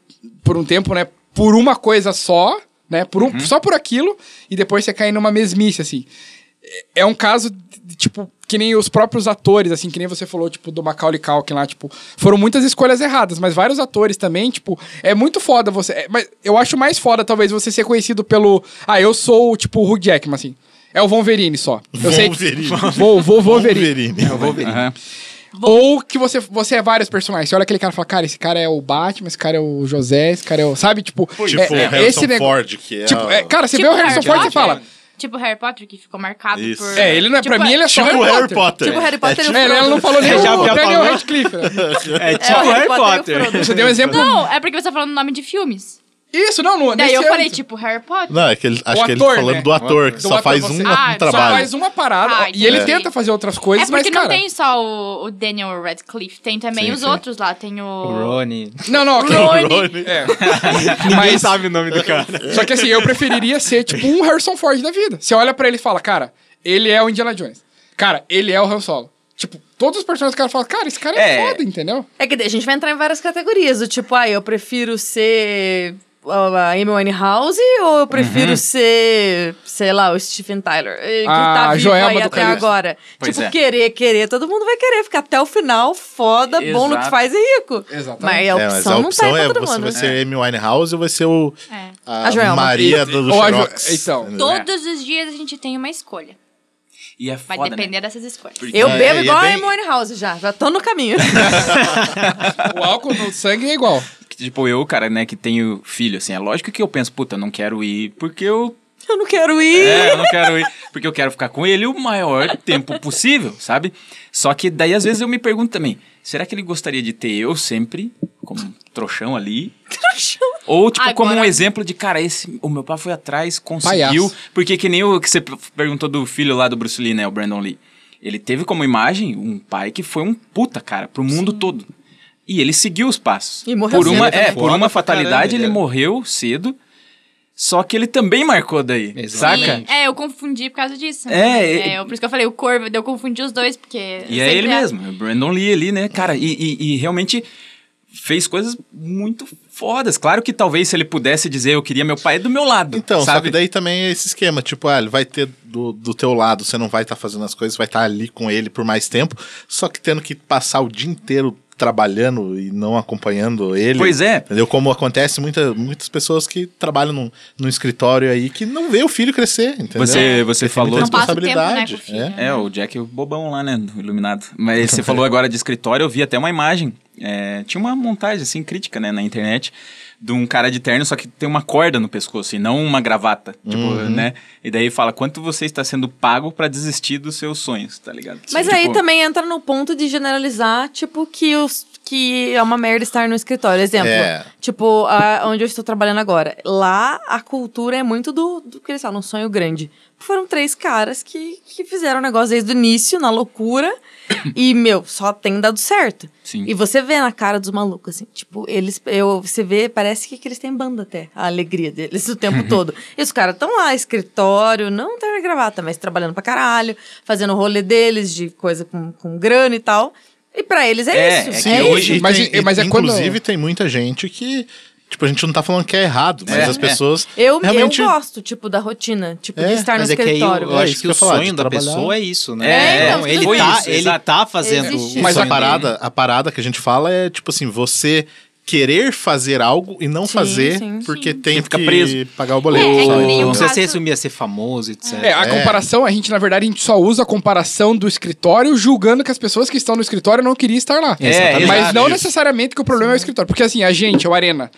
Speaker 4: por um tempo, né? Por uma coisa só, né? Por um, Só por aquilo, e depois você cair numa mesmice, assim. É- É um caso, de, tipo, que nem os próprios atores, assim, que nem você falou, tipo, do Macaulay Culkin lá, tipo, foram muitas escolhas erradas, mas vários atores também, tipo, é muito foda você. é, mas eu acho mais foda, talvez, você ser conhecido pelo. Ah, eu sou, tipo, o Hugh Jackman, assim. É o Wolverine só. Eu sei.
Speaker 2: Wolverine.
Speaker 4: Vou, vou, Wolverine.
Speaker 2: Wolverine.
Speaker 5: Aham.
Speaker 4: Ou que você, você é vários personagens. Você olha aquele cara e fala, cara, esse cara é o Batman, esse cara é o José, esse cara é o. Sabe? Tipo,
Speaker 2: Tipo,
Speaker 4: é, é,
Speaker 2: Harrison
Speaker 4: esse
Speaker 2: Ford, que é...
Speaker 4: Tipo, é, cara, você
Speaker 6: Tipo
Speaker 4: vê o Harrison Ford e fala.
Speaker 6: Tipo Harry Potter, que ficou marcado
Speaker 2: Isso.
Speaker 6: por...
Speaker 4: É, ele não é.
Speaker 6: Tipo,
Speaker 4: pra mim, ele é só
Speaker 2: tipo
Speaker 4: Harry
Speaker 2: Harry
Speaker 4: Potter.
Speaker 2: Potter.
Speaker 3: Tipo Harry Potter e o
Speaker 4: É, ela não falou nem
Speaker 8: Já-
Speaker 4: o
Speaker 8: já
Speaker 4: Daniel
Speaker 8: falou.
Speaker 4: Radcliffe. né?
Speaker 8: É
Speaker 3: É,
Speaker 8: tipo
Speaker 3: o
Speaker 8: Harry
Speaker 3: Potter o.
Speaker 4: Você deu um exemplo.
Speaker 6: Não, é porque você tá falando o nome de filmes.
Speaker 4: Isso, não, não.
Speaker 6: Daí
Speaker 4: nesse
Speaker 6: eu falei,
Speaker 4: âmbito.
Speaker 6: tipo, Harry Potter.
Speaker 2: Não, é que ele, acho
Speaker 4: O
Speaker 2: que ele
Speaker 4: ator,
Speaker 2: tá falando
Speaker 4: né?
Speaker 2: do ator, que
Speaker 4: Do
Speaker 2: só
Speaker 4: ator,
Speaker 2: faz
Speaker 4: você-
Speaker 2: um,
Speaker 6: Ah,
Speaker 2: um
Speaker 6: só
Speaker 2: trabalho.
Speaker 4: Só faz uma parada.
Speaker 6: Ah,
Speaker 4: e ele
Speaker 6: entendi.
Speaker 4: tenta fazer outras coisas,
Speaker 6: É
Speaker 4: mas,
Speaker 6: porque
Speaker 4: cara.
Speaker 6: não tem só o, o Daniel Radcliffe, tem também
Speaker 2: Sim,
Speaker 6: os
Speaker 2: sim.
Speaker 6: outros lá. Tem o.
Speaker 8: O Rony.
Speaker 4: Não, não, ok.
Speaker 6: Rony.
Speaker 4: É.
Speaker 8: Ninguém
Speaker 4: Mas-
Speaker 8: sabe o nome do cara.
Speaker 4: Só que assim, eu preferiria ser tipo um Harrison Ford da vida. Você olha pra ele e fala, cara, ele é o Indiana Jones. Cara, ele é o Han Solo. Tipo, todos os personagens que o cara fala, cara, esse cara é,
Speaker 5: É.
Speaker 4: foda, entendeu?
Speaker 3: É que a gente vai entrar em várias categorias, do tipo, ah, eu prefiro ser a Amy Winehouse ou eu prefiro
Speaker 5: Uhum.
Speaker 3: ser, sei lá, o Stephen Tyler? eh, Que
Speaker 4: A
Speaker 3: tá vivo
Speaker 4: Joelma
Speaker 3: aí até agora.
Speaker 5: Pois
Speaker 3: tipo,
Speaker 5: é.
Speaker 3: querer, querer. Todo mundo vai querer ficar até o final, foda, bom no que
Speaker 5: Exato.
Speaker 3: faz e rico.
Speaker 4: Exatamente.
Speaker 3: Mas a
Speaker 2: É,
Speaker 3: opção,
Speaker 2: mas a
Speaker 3: não tá
Speaker 2: opção
Speaker 3: aí
Speaker 2: é
Speaker 3: pra todo
Speaker 2: você
Speaker 3: mundo.
Speaker 2: vai ser Amy Winehouse ou vai ser o,
Speaker 6: É.
Speaker 2: a,
Speaker 3: A Joelma.
Speaker 2: Maria do, do Xerox.
Speaker 4: então.
Speaker 6: Todos os dias a gente tem uma escolha.
Speaker 5: E é
Speaker 6: Vai
Speaker 5: foda,
Speaker 6: depender
Speaker 5: né?
Speaker 6: dessas escolhas.
Speaker 5: Porque-
Speaker 3: Eu
Speaker 2: É,
Speaker 3: bebo
Speaker 2: é
Speaker 3: igual
Speaker 2: bem-
Speaker 3: a Amy Winehouse já, já tô no caminho.
Speaker 4: O álcool no sangue é igual.
Speaker 5: Que, Tipo, eu, cara, né, que tenho filho, assim, é lógico que eu penso, puta, não quero ir porque eu
Speaker 3: eu não quero ir.
Speaker 5: É, eu não quero ir, porque eu quero ficar com ele o maior tempo possível, sabe? Só que daí às vezes eu me pergunto também, será que ele gostaria de ter eu sempre como um trouxão ali? Ou tipo como um
Speaker 6: Agora-
Speaker 5: exemplo de, cara, esse o meu pai foi atrás, conseguiu,
Speaker 4: Palhaço.
Speaker 5: porque que nem o que você perguntou do filho lá do Bruce Lee, né, o Brandon Lee. Ele teve como imagem um pai que foi um puta, cara, pro mundo todo. E ele seguiu os passos.
Speaker 3: E morreu
Speaker 5: por uma,
Speaker 3: cedo
Speaker 5: é,
Speaker 3: também.
Speaker 5: por uma fatalidade
Speaker 8: caramba,
Speaker 5: ele
Speaker 8: é.
Speaker 5: morreu cedo. Só que ele também marcou daí,
Speaker 8: Exatamente.
Speaker 5: saca?
Speaker 6: É, eu confundi por causa disso.
Speaker 5: É,
Speaker 6: é, por isso que eu falei o corvo, eu confundi os dois, porque.
Speaker 5: E é ele mesmo, é o Brandon Lee ali, né, cara? E, e- e realmente fez coisas muito fodas. Claro que talvez se ele pudesse dizer eu queria meu pai do meu lado.
Speaker 2: Então, só
Speaker 5: sabe?
Speaker 2: que daí também é esse esquema, tipo, ah, ele vai ter do, do teu lado, você não vai estar fazendo as coisas, vai estar ali com ele por mais tempo, só que tendo que passar o dia inteiro trabalhando e não acompanhando ele.
Speaker 5: Pois é.
Speaker 2: Entendeu? Como acontece muita, muitas pessoas que trabalham num, num escritório aí que não vê o filho crescer, entendeu?
Speaker 5: Você, você
Speaker 2: Tem
Speaker 5: falou.
Speaker 6: Não o tempo, né,
Speaker 2: responsabilidade.
Speaker 6: o filho,
Speaker 2: é.
Speaker 6: né?
Speaker 5: É, o Jack o bobão lá, né? do Iluminado. Mas você falou agora de escritório, eu vi até uma imagem. É, tinha uma montagem, assim, crítica, né, na internet, de um cara de terno, só que tem uma corda no pescoço e não uma gravata. Tipo,
Speaker 2: Uhum.
Speaker 5: né? E daí fala quanto você está sendo pago pra desistir dos seus sonhos, tá ligado?
Speaker 3: Mas
Speaker 5: Tipo,
Speaker 3: aí também entra no ponto de generalizar, tipo, que, os, que é uma merda estar no escritório. Exemplo,
Speaker 2: É.
Speaker 3: tipo, a- onde eu estou trabalhando agora. Lá, a cultura é muito do, do que eles falam, um sonho grande. Foram três caras que, que fizeram o negócio desde o início, na loucura. e, meu, só tem dado certo.
Speaker 5: Sim.
Speaker 3: E você vê na cara dos malucos, assim, tipo, eles, eu, você vê, parece que, que eles têm banda até, a alegria deles o tempo todo. E os caras estão lá, escritório, não e gravata, mas trabalhando pra caralho, fazendo o rolê deles de coisa com, com grana e tal. E pra eles é,
Speaker 5: É,
Speaker 3: isso.
Speaker 5: é
Speaker 3: É, isso.
Speaker 5: hoje-
Speaker 4: Mas
Speaker 2: tem-
Speaker 4: e- mas é quando-
Speaker 2: Inclusive, tem muita gente que. Tipo, a gente não tá falando que é errado, mas
Speaker 5: É,
Speaker 2: as
Speaker 5: é.
Speaker 2: pessoas.
Speaker 3: Eu,
Speaker 2: realmente.
Speaker 3: eu gosto, tipo, da rotina, tipo, de
Speaker 2: É,
Speaker 3: estar no
Speaker 8: é que aí eu,
Speaker 3: escritório.
Speaker 8: eu
Speaker 2: É
Speaker 8: acho que
Speaker 2: que eu
Speaker 8: o
Speaker 2: falar,
Speaker 8: sonho
Speaker 2: de
Speaker 8: da
Speaker 2: trabalhar.
Speaker 8: pessoa é isso, né?
Speaker 5: É,
Speaker 8: Então,
Speaker 3: então,
Speaker 8: ele,
Speaker 5: foi
Speaker 8: tá,
Speaker 5: isso,
Speaker 8: ele tá fazendo
Speaker 3: Existe.
Speaker 8: o
Speaker 2: Mas
Speaker 8: sonho
Speaker 2: a
Speaker 8: dele.
Speaker 2: parada, a parada que a gente fala é tipo assim, você querer fazer algo e não
Speaker 3: Sim,
Speaker 2: fazer
Speaker 3: sim,
Speaker 2: porque
Speaker 6: sim.
Speaker 2: tem
Speaker 5: Você fica
Speaker 2: que
Speaker 5: preso.
Speaker 2: pagar o boleto.
Speaker 6: É, é que
Speaker 8: Não precisa
Speaker 6: caso-
Speaker 8: ser assumir a ser famoso, etc.
Speaker 4: É, a
Speaker 2: É.
Speaker 4: comparação, a gente, na verdade, a gente só usa a comparação do escritório julgando que as pessoas que estão no escritório não queriam estar lá.
Speaker 5: É,
Speaker 4: Mas não necessariamente que o problema é o escritório. Porque assim, a gente, o Arena,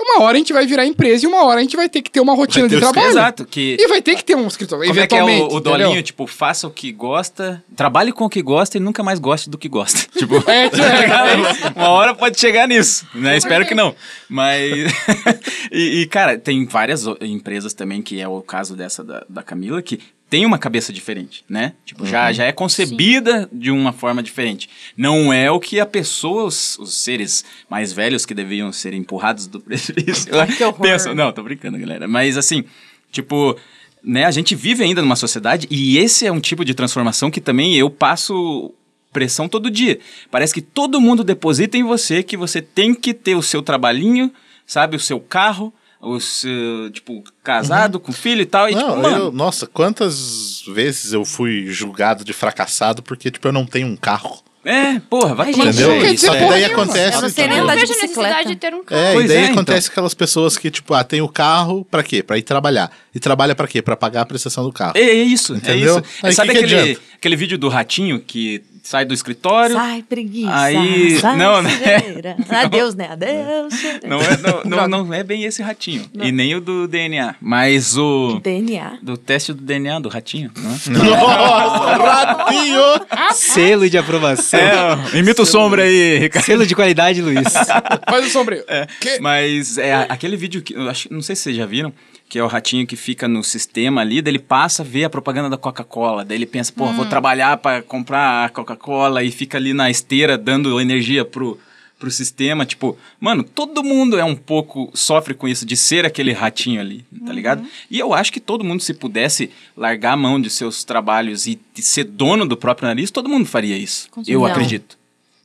Speaker 4: uma hora a gente vai virar empresa e uma hora a gente vai ter que ter uma rotina
Speaker 2: ter
Speaker 4: de trabalho.
Speaker 5: Exato, que...
Speaker 4: E vai ter que ter um escritório,
Speaker 5: Como é que é
Speaker 4: eventualmente.
Speaker 5: o, o dolinho, tipo, faça o que gosta, trabalhe com o que gosta e nunca mais goste do que gosta. Tipo,
Speaker 4: É, tipo, é,
Speaker 5: uma hora pode chegar nisso, né? Espero que não. Mas. e, e, cara, tem várias empresas também, que é o caso dessa da, da Camila, que tem uma cabeça diferente, né? Tipo, já, já é concebida de uma forma diferente. Não é o que a pessoa, os, os seres mais velhos que deviam ser empurrados do precipício, pensam. Não, tô brincando, galera. Mas assim, tipo, né, a gente vive ainda numa sociedade e esse é um tipo de transformação que também eu passo pressão todo dia. Parece que todo mundo deposita em você que você tem que ter o seu trabalhinho, sabe, o seu carro, o seu, tipo, casado, com filho e tal. E,
Speaker 2: Não,
Speaker 5: tipo, mano,
Speaker 2: eu- nossa, quantas vezes eu fui julgado de fracassado porque, tipo, eu não tenho um carro.
Speaker 5: é, porra, vai
Speaker 3: Ai,
Speaker 5: tomar
Speaker 2: Entendeu?
Speaker 4: dizer
Speaker 2: Só que
Speaker 4: porra
Speaker 2: daí
Speaker 4: nenhuma.
Speaker 2: acontece.
Speaker 3: Eu não sei nem andar de
Speaker 6: necessidade de ter um carro.
Speaker 2: É,
Speaker 5: Pois
Speaker 2: e daí
Speaker 5: é, então.
Speaker 2: acontece aquelas pessoas que, tipo, ah, tem o carro pra quê? Pra ir trabalhar. E trabalha pra quê? Pra pagar a prestação do carro.
Speaker 5: É, é isso,
Speaker 2: Entendeu?
Speaker 5: é isso.
Speaker 2: Aí
Speaker 5: Sabe
Speaker 2: que que
Speaker 5: aquele,
Speaker 2: adianta?
Speaker 5: Aquele vídeo do ratinho que sai do escritório?
Speaker 3: Sai, preguiça.
Speaker 5: Aí-
Speaker 3: sai,
Speaker 5: não, né?
Speaker 3: sujeira. Adeus, né? Adeus.
Speaker 5: Não é, não, não, não é bem esse ratinho. E nem o do DNA. Mas o.
Speaker 3: DNA.
Speaker 5: Do teste do DNA do ratinho, não é?
Speaker 2: Nossa, ratinho!
Speaker 8: Selo de aprovação.
Speaker 5: É, imita o sombra aí, Ricardo.
Speaker 8: Selo de qualidade, Luiz.
Speaker 4: Faz o sombrio. Que-
Speaker 5: Mas é aquele vídeo que. Eu acho, não sei se vocês já viram. Que é o ratinho que fica no sistema ali, daí ele passa a ver a propaganda da Coca-Cola. Daí ele pensa, pô, vou trabalhar pra comprar a Coca-Cola e fica ali na esteira dando energia pro, pro sistema. Tipo, mano, todo mundo é um pouco. sofre com isso, de ser aquele ratinho ali, tá ligado? E eu acho que todo mundo, se pudesse largar a mão de seus trabalhos e ser dono do próprio nariz, todo mundo faria isso.
Speaker 3: Com
Speaker 5: Eu acredito.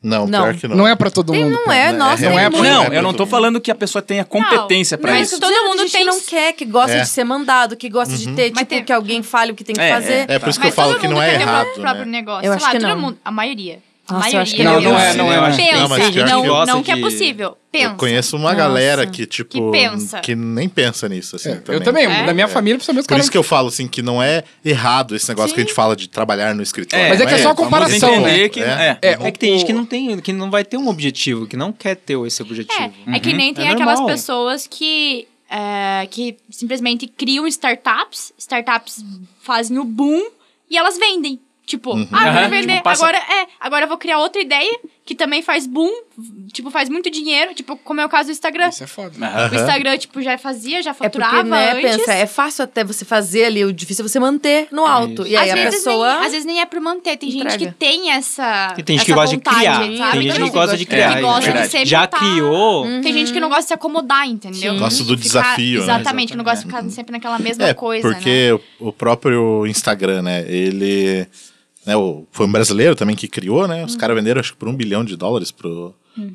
Speaker 2: Não,
Speaker 3: Não.
Speaker 2: pior que não.
Speaker 4: Não é pra todo
Speaker 3: Tem,
Speaker 4: mundo.
Speaker 3: não é,
Speaker 2: né?
Speaker 3: nossa,
Speaker 2: É
Speaker 3: tem
Speaker 4: real-
Speaker 3: muito.
Speaker 5: Não,
Speaker 2: é
Speaker 5: eu não tô falando que a pessoa tenha competência pra
Speaker 3: Mas
Speaker 5: isso.
Speaker 6: todo
Speaker 3: todo
Speaker 6: mundo tem-
Speaker 3: não quer, que gosta
Speaker 6: É.
Speaker 3: de ser mandado, que gosta de ter,
Speaker 6: Mas
Speaker 3: tipo,
Speaker 6: tem-
Speaker 3: que alguém fale o que tem que
Speaker 5: É,
Speaker 3: fazer.
Speaker 2: É por isso que eu
Speaker 6: Mas
Speaker 2: falo
Speaker 6: todo
Speaker 2: que não é
Speaker 6: quer ter o
Speaker 2: errado,
Speaker 6: próprio,
Speaker 2: né?
Speaker 6: negócio.
Speaker 3: Eu
Speaker 6: Sei
Speaker 3: acho
Speaker 6: lá,
Speaker 3: que
Speaker 6: todo
Speaker 3: não.
Speaker 6: mundo, a maioria.
Speaker 3: Nossa, eu
Speaker 6: maioria.
Speaker 3: acho que
Speaker 4: não. Não, é,
Speaker 6: pensa,
Speaker 4: não é, não é.
Speaker 6: Pensa,
Speaker 2: Não, mas pior
Speaker 6: não,
Speaker 2: que-
Speaker 6: não, que é possível. Pensa.
Speaker 2: Eu conheço uma
Speaker 3: Nossa.
Speaker 2: galera que, tipo,
Speaker 6: Que pensa.
Speaker 2: que nem pensa nisso, assim,
Speaker 4: É,
Speaker 2: também.
Speaker 4: Eu também,
Speaker 6: É?
Speaker 4: da minha família, principalmente
Speaker 2: Por isso que eu falo, assim, que não é errado esse negócio que a gente fala de trabalhar no escritório.
Speaker 4: Mas é que é só a comparação, né?
Speaker 5: que,
Speaker 2: É.
Speaker 5: é.
Speaker 8: É que tem gente que não tem, que não vai ter um objetivo, que não quer ter esse objetivo.
Speaker 6: É, é que nem tem
Speaker 8: É
Speaker 6: aquelas
Speaker 8: normal.
Speaker 6: pessoas que, é, que simplesmente criam startups, startups fazem o boom e elas vendem. Tipo, ah, eu quero vender.
Speaker 5: tipo, passa-
Speaker 6: Agora é, agora eu vou criar outra ideia que também faz boom, tipo, faz muito dinheiro, tipo, como é o caso do Instagram.
Speaker 4: Isso é foda.
Speaker 5: Aham.
Speaker 6: O Instagram, tipo, já fazia, já
Speaker 3: É
Speaker 6: faturava
Speaker 3: porque, né,
Speaker 6: antes.
Speaker 3: pensa, é fácil até você fazer ali, o difícil é você manter no alto. E aí
Speaker 6: às,
Speaker 3: a
Speaker 6: vezes
Speaker 3: pessoa...
Speaker 6: nem, às vezes nem é por manter. Tem gente
Speaker 3: entrega.
Speaker 6: que tem essa.
Speaker 8: E tem gente
Speaker 6: essa
Speaker 8: que gosta de
Speaker 6: vontade,
Speaker 8: criar.
Speaker 6: sabe?
Speaker 8: Tem gente que gosta de criar.
Speaker 6: Que gosta de
Speaker 5: verdade.
Speaker 6: sempre
Speaker 8: Já
Speaker 6: tá-
Speaker 8: criou.
Speaker 6: Tem gente que não gosta de se acomodar, entendeu?
Speaker 3: Sim.
Speaker 2: Gosta do
Speaker 6: Ficar-
Speaker 2: desafio, né?
Speaker 6: Exatamente, que não gosta de ficar sempre naquela mesma
Speaker 2: É,
Speaker 6: coisa, né?
Speaker 2: porque o, o próprio Instagram, né, ele... Né, o, foi um brasileiro também que criou, né?
Speaker 6: Uhum.
Speaker 2: Os caras venderam, acho que por um bilhão de dólares pro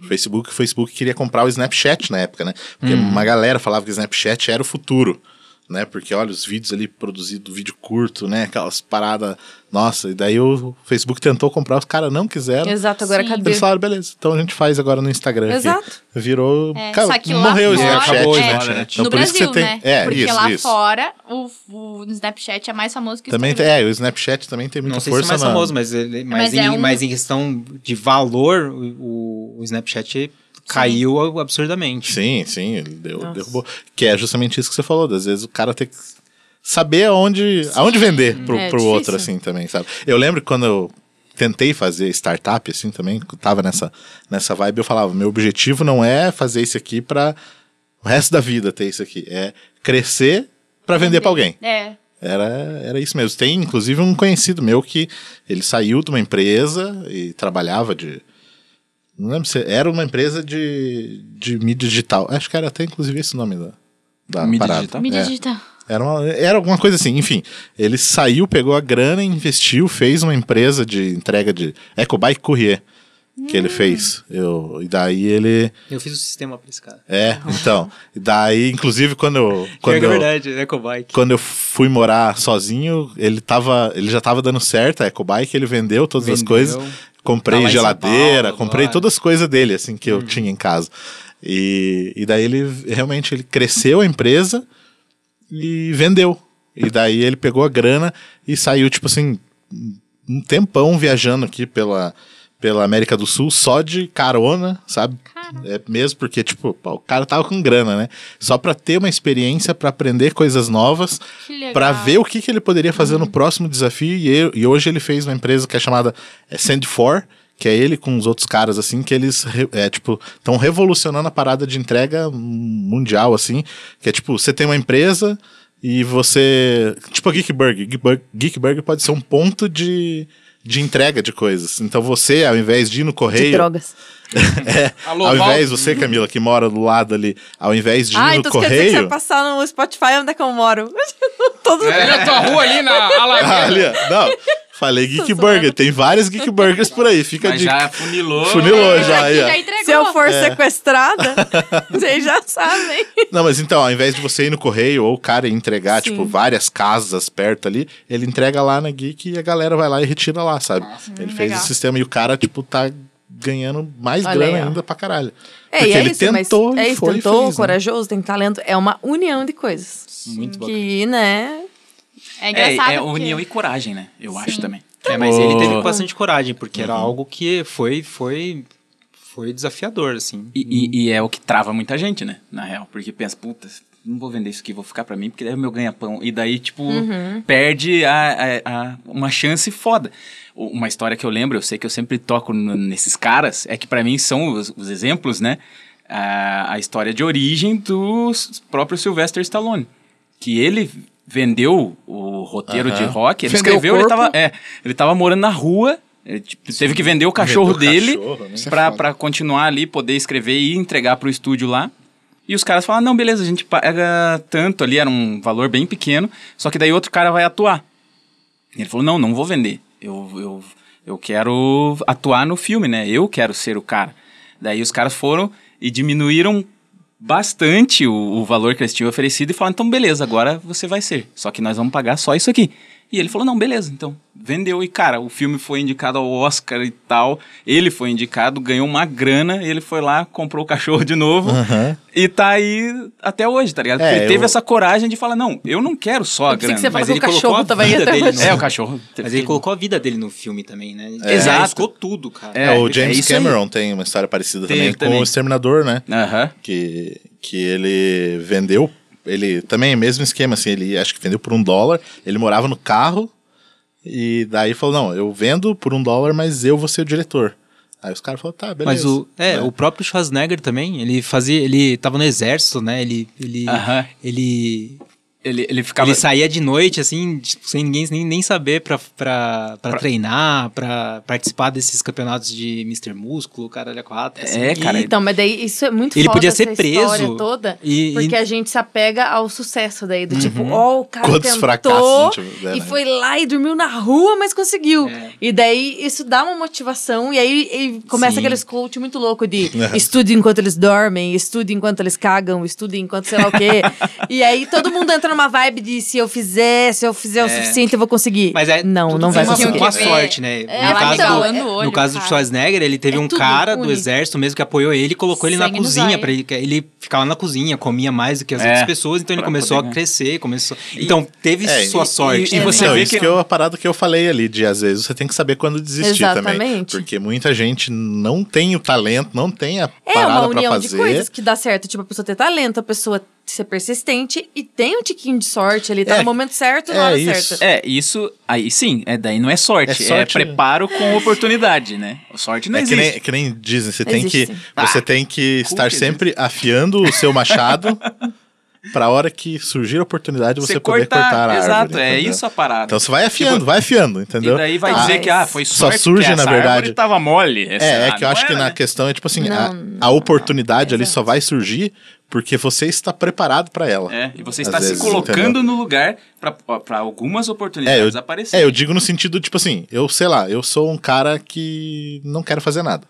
Speaker 2: Facebook. O Facebook queria comprar o Snapchat na época, né? Porque
Speaker 6: Uhum.
Speaker 2: uma galera falava que o Snapchat era o futuro. Né, porque olha os vídeos ali produzidos, vídeo curto, né? Aquelas paradas. Nossa, e daí o Facebook tentou comprar, os caras não quiseram.
Speaker 3: Exato, agora
Speaker 6: Sim.
Speaker 3: cadê?
Speaker 2: Eles falaram, beleza, então a gente faz agora no Instagram. aqui.
Speaker 3: Exato.
Speaker 2: Virou.
Speaker 6: É,
Speaker 2: cara,
Speaker 6: só que lá
Speaker 2: morreu o
Speaker 6: fora-
Speaker 2: Snapchat,
Speaker 8: Acabou o
Speaker 2: né?
Speaker 8: Snapchat.
Speaker 2: Então,
Speaker 6: no
Speaker 2: por isso que
Speaker 6: Brasil,
Speaker 2: você tem.
Speaker 6: né?
Speaker 2: É,
Speaker 6: Porque
Speaker 2: isso,
Speaker 6: lá
Speaker 2: isso.
Speaker 6: fora, o, o Snapchat é mais famoso que o
Speaker 2: Também tem,
Speaker 6: Instagram.
Speaker 2: é, o Snapchat também tem muita
Speaker 8: Não sei se é
Speaker 2: força
Speaker 8: mais
Speaker 2: na-
Speaker 8: famoso, mas, ele, mas,
Speaker 6: Mas
Speaker 8: em,
Speaker 6: é um-
Speaker 8: mas em questão de valor, o, o Snapchat caiu absurdamente.
Speaker 2: Sim, sim, ele deu, derrubou. Que é justamente isso que você falou, às vezes o cara tem que saber aonde, aonde vender pro,
Speaker 3: É
Speaker 2: pro outro, assim, também, sabe? Eu lembro que quando eu tentei fazer startup, assim, também, tava nessa, nessa vibe, eu falava, meu objetivo não é fazer isso aqui pra o resto da vida ter isso aqui, é crescer pra vender pra alguém.
Speaker 6: É.
Speaker 2: Era, era isso mesmo. Tem, inclusive, um conhecido meu que ele saiu de uma empresa e trabalhava de. Não lembro se era uma empresa de, de mídia digital. Acho que era até, inclusive, esse nome da, da
Speaker 5: Mídia
Speaker 2: parada.
Speaker 5: digital?
Speaker 6: Mídia
Speaker 2: É.
Speaker 6: digital.
Speaker 2: Era, uma- era alguma coisa assim, enfim. Ele saiu, pegou a grana, investiu, fez uma empresa de entrega de EcoBike Courier que
Speaker 6: Hum.
Speaker 2: ele fez. Eu, e daí ele.
Speaker 8: Eu fiz o sistema pra esse cara.
Speaker 2: É, então. E daí, inclusive, quando eu. Quando
Speaker 8: que é
Speaker 2: eu,
Speaker 8: verdade, EcoBike.
Speaker 2: quando eu fui morar sozinho, ele tava, ele já tava dando certo, a EcoBike, ele vendeu todas as
Speaker 8: Vendeu.
Speaker 2: coisas, comprei
Speaker 8: Tá
Speaker 2: geladeira,
Speaker 8: Paulo,
Speaker 2: comprei
Speaker 8: agora.
Speaker 2: todas as coisas dele, assim, que eu tinha em casa. E, e daí ele, realmente, ele cresceu a empresa e vendeu. E daí ele pegou a grana e saiu, tipo assim, um tempão viajando aqui pela, pela América do Sul, só de carona, sabe? É mesmo porque, tipo, o cara tava com grana, né? Só pra ter uma experiência, pra aprender coisas novas, pra ver o que, que ele poderia fazer no próximo desafio. E, eu- e hoje ele fez uma empresa que é chamada é, Send4, que é ele com os outros caras, assim, que eles, é, tipo, estão revolucionando a parada de entrega mundial, assim, que é, tipo, você tem uma empresa e você... Tipo a Geek Burger. Geek Burger, Geek Burger pode ser um ponto de, de entrega de coisas. Então você, ao invés de ir no
Speaker 3: De
Speaker 2: correio...
Speaker 3: drogas.
Speaker 2: É,
Speaker 4: Alô,
Speaker 2: ao invés, você, Camila, que mora do lado ali, ao invés de ir
Speaker 3: Ah,
Speaker 2: no
Speaker 3: então quer dizer que você
Speaker 2: correio...
Speaker 3: vai passar no Spotify onde é que eu moro. Todo
Speaker 4: É, na tua rua ali na
Speaker 2: Ah,
Speaker 4: Alagoas.
Speaker 2: ali. Não, falei Geek Burger. Tem vários Geek Burgers por aí. Fica
Speaker 5: Mas
Speaker 2: de.
Speaker 5: já funilou.
Speaker 2: Funilou já aí,
Speaker 6: já entregou.
Speaker 3: Se eu for
Speaker 2: É.
Speaker 3: sequestrada, vocês já sabem.
Speaker 2: Não, mas então, ao invés de você ir no correio ou o cara entregar,
Speaker 3: Sim.
Speaker 2: tipo, várias casas perto ali, ele entrega lá na Geek e a galera vai lá e retira lá, sabe? ele fez
Speaker 6: legal.
Speaker 2: esse sistema e o cara, tipo, tá ganhando mais
Speaker 3: Olha
Speaker 2: grana
Speaker 3: aí,
Speaker 2: ainda pra caralho.
Speaker 3: É,
Speaker 2: Porque
Speaker 3: e é
Speaker 2: ele
Speaker 3: isso,
Speaker 2: tentou
Speaker 3: mas
Speaker 2: e
Speaker 3: é isso,
Speaker 2: foi e
Speaker 3: tentou,
Speaker 2: fez, né?
Speaker 3: corajoso, tem talento. É uma união de coisas.
Speaker 8: Muito bacana.
Speaker 3: Que, né?
Speaker 6: É
Speaker 5: É,
Speaker 6: engraçado.
Speaker 5: é
Speaker 6: porque-
Speaker 5: união e coragem, né? Eu acho também.
Speaker 8: É, mas ele
Speaker 2: Oh.
Speaker 8: teve bastante coragem, porque
Speaker 2: Uhum.
Speaker 8: era algo que foi, foi, foi desafiador, assim.
Speaker 5: E, e- e é o que trava muita gente, né? Na real. Porque pensa, puta, não vou vender isso aqui, vou ficar pra mim, porque daí é o meu ganha-pão. E daí, tipo, perde a, a- a- uma chance foda. Uma história que eu lembro, eu sei que eu sempre toco nesses caras, é que pra mim são os, os exemplos, né? A, a história de origem do próprio Sylvester Stallone. Que ele vendeu o roteiro de
Speaker 2: Aham.
Speaker 5: rock, ele
Speaker 4: Vendeu o
Speaker 5: escreveu, ele tava, é, ele tava morando na rua, ele, tipo, teve que vender o cachorro
Speaker 2: Vendeu o
Speaker 5: dele
Speaker 2: cachorro, né?
Speaker 4: É
Speaker 5: pra,
Speaker 4: foda.
Speaker 5: pra continuar ali, poder escrever e entregar pro estúdio lá. E os caras falaram, não, beleza, a gente paga tanto ali, era um valor bem pequeno, só que daí outro cara vai atuar. E ele falou, não, não vou vender. Eu, eu, eu quero atuar no filme, né? Eu quero ser o cara. Daí os caras foram e diminuíram bastante o, o valor que eles tinham oferecido e falaram, então beleza, agora você vai ser. Só que nós vamos pagar só isso aqui. E ele falou, não, beleza, então vendeu. E cara, o filme foi indicado ao Oscar e tal. Ele foi indicado, ganhou uma grana, ele foi lá, comprou o cachorro de novo
Speaker 2: Aham.
Speaker 5: e tá aí até hoje, tá ligado?
Speaker 2: É,
Speaker 5: Porque ele teve
Speaker 2: eu-
Speaker 5: essa coragem de falar, não, eu não quero só a
Speaker 3: pensei que
Speaker 5: grana.
Speaker 3: você
Speaker 8: Mas ele
Speaker 3: o
Speaker 8: colocou
Speaker 3: cachorro
Speaker 8: a
Speaker 3: tava aí
Speaker 8: vida dele no-
Speaker 5: É, o cachorro.
Speaker 8: Mas ele colocou a vida dele no filme também, né? Ele
Speaker 5: Exato.
Speaker 8: arriscou tudo, cara.
Speaker 2: É, o
Speaker 5: é
Speaker 2: James
Speaker 5: isso aí.
Speaker 2: Cameron tem uma história parecida
Speaker 5: Teve
Speaker 2: também com
Speaker 5: também.
Speaker 2: o Exterminador, né?
Speaker 5: Aham.
Speaker 2: Que, que ele vendeu, ele também é o mesmo esquema, assim, ele acho que vendeu por um dólar, ele morava no carro e daí falou, não, eu vendo por um dólar, mas eu vou ser o diretor. Aí os caras falaram, tá, beleza.
Speaker 8: Mas o, é,
Speaker 2: É.
Speaker 8: o próprio Schwarzenegger também, ele fazia, ele tava no exército, né? Ele, ele,
Speaker 5: Aham.
Speaker 8: ele,
Speaker 5: Ele, ele ficava.
Speaker 8: ele saía de noite, assim, tipo, sem ninguém nem, nem saber pra, pra, pra treinar, pra participar desses campeonatos de Mr. Músculo, caralho, quatro. assim.
Speaker 5: É, cara,
Speaker 3: Então, mas daí isso é muito
Speaker 8: Ele
Speaker 3: foda,
Speaker 8: podia
Speaker 3: essa
Speaker 8: ser preso
Speaker 3: história toda,
Speaker 8: e-
Speaker 3: porque
Speaker 8: e-
Speaker 3: a gente se apega ao sucesso daí, do tipo, ó, o cara
Speaker 2: Quantos
Speaker 3: tentou
Speaker 2: fracassos tiver,
Speaker 3: e
Speaker 2: né?
Speaker 3: foi lá e dormiu na rua, mas conseguiu.
Speaker 8: É.
Speaker 3: E daí isso dá uma motivação e aí e começa
Speaker 8: Sim.
Speaker 3: aqueles coach muito louco de
Speaker 2: É.
Speaker 3: estude enquanto eles dormem, estude enquanto eles cagam, estude enquanto sei lá o quê. e aí todo mundo entra numa vibe de se eu fizer, se eu fizer o
Speaker 5: É.
Speaker 3: suficiente eu vou conseguir.
Speaker 8: Mas é,
Speaker 3: não, não vai
Speaker 8: uma,
Speaker 3: conseguir.
Speaker 8: uma
Speaker 6: que
Speaker 8: sorte, né?
Speaker 3: É,
Speaker 8: no caso, do,
Speaker 6: o olho,
Speaker 8: no caso do. Schwarzenegger, ele teve
Speaker 3: É
Speaker 8: um cara do exército mesmo que apoiou ele e colocou ele na
Speaker 6: no
Speaker 8: cozinha. Pra ele, ele ficava na cozinha, comia mais do que as
Speaker 5: É,
Speaker 8: outras pessoas, então ele começou
Speaker 5: poder
Speaker 8: a crescer, começou... Então, teve
Speaker 2: É,
Speaker 8: sua
Speaker 2: e-
Speaker 8: sorte.
Speaker 5: e você
Speaker 2: Então,
Speaker 5: vê
Speaker 2: isso
Speaker 5: que-
Speaker 2: é a parada que eu falei ali, de às vezes você tem que saber quando desistir também.
Speaker 3: Exatamente.
Speaker 2: Porque muita gente não tem o talento, não tem a
Speaker 3: É uma
Speaker 2: parada pra
Speaker 3: união de coisas que dá certo. Tipo, a pessoa ter talento, a pessoa ser persistente e tem um tiquinho de sorte ali, tá
Speaker 2: É,
Speaker 3: no momento certo, na
Speaker 2: é
Speaker 3: hora
Speaker 2: isso.
Speaker 3: certa.
Speaker 5: É, isso. Aí sim, é, daí não é sorte.
Speaker 2: É
Speaker 5: É,
Speaker 2: sorte-
Speaker 5: preparo com oportunidade, né? Sorte não
Speaker 2: É que
Speaker 5: existe.
Speaker 2: nem, que nem dizem, você tem
Speaker 3: Existe,
Speaker 2: que,
Speaker 3: sim.
Speaker 2: você
Speaker 5: Ah,
Speaker 2: tem que estar
Speaker 5: que
Speaker 2: sempre afiando o seu machado pra hora que surgir a oportunidade você,
Speaker 5: Você
Speaker 2: poder cortar, a árvore.
Speaker 5: Exato, é
Speaker 2: entendeu?
Speaker 5: isso a parada.
Speaker 2: Então você vai afiando,
Speaker 5: Tipo,
Speaker 2: vai afiando, entendeu?
Speaker 5: E daí vai
Speaker 3: Ah,
Speaker 5: dizer que ah, foi
Speaker 2: só
Speaker 5: sorte
Speaker 2: surge,
Speaker 5: porque
Speaker 2: na verdade-
Speaker 5: tava mole. Essa-
Speaker 2: É, é
Speaker 5: ah,
Speaker 2: que eu
Speaker 5: não
Speaker 2: acho que na
Speaker 5: né?
Speaker 2: questão é tipo assim, a,
Speaker 3: Não,
Speaker 2: a oportunidade ali
Speaker 3: exato.
Speaker 2: só vai surgir porque você está preparado pra ela.
Speaker 5: É, e você está se
Speaker 2: vezes,
Speaker 5: colocando
Speaker 2: entendeu?
Speaker 5: no lugar pra- pra algumas
Speaker 2: É
Speaker 5: oportunidades
Speaker 2: eu,
Speaker 5: aparecerem.
Speaker 2: é, eu digo no sentido, tipo assim, eu sei lá, eu sou um cara que não quero fazer nada.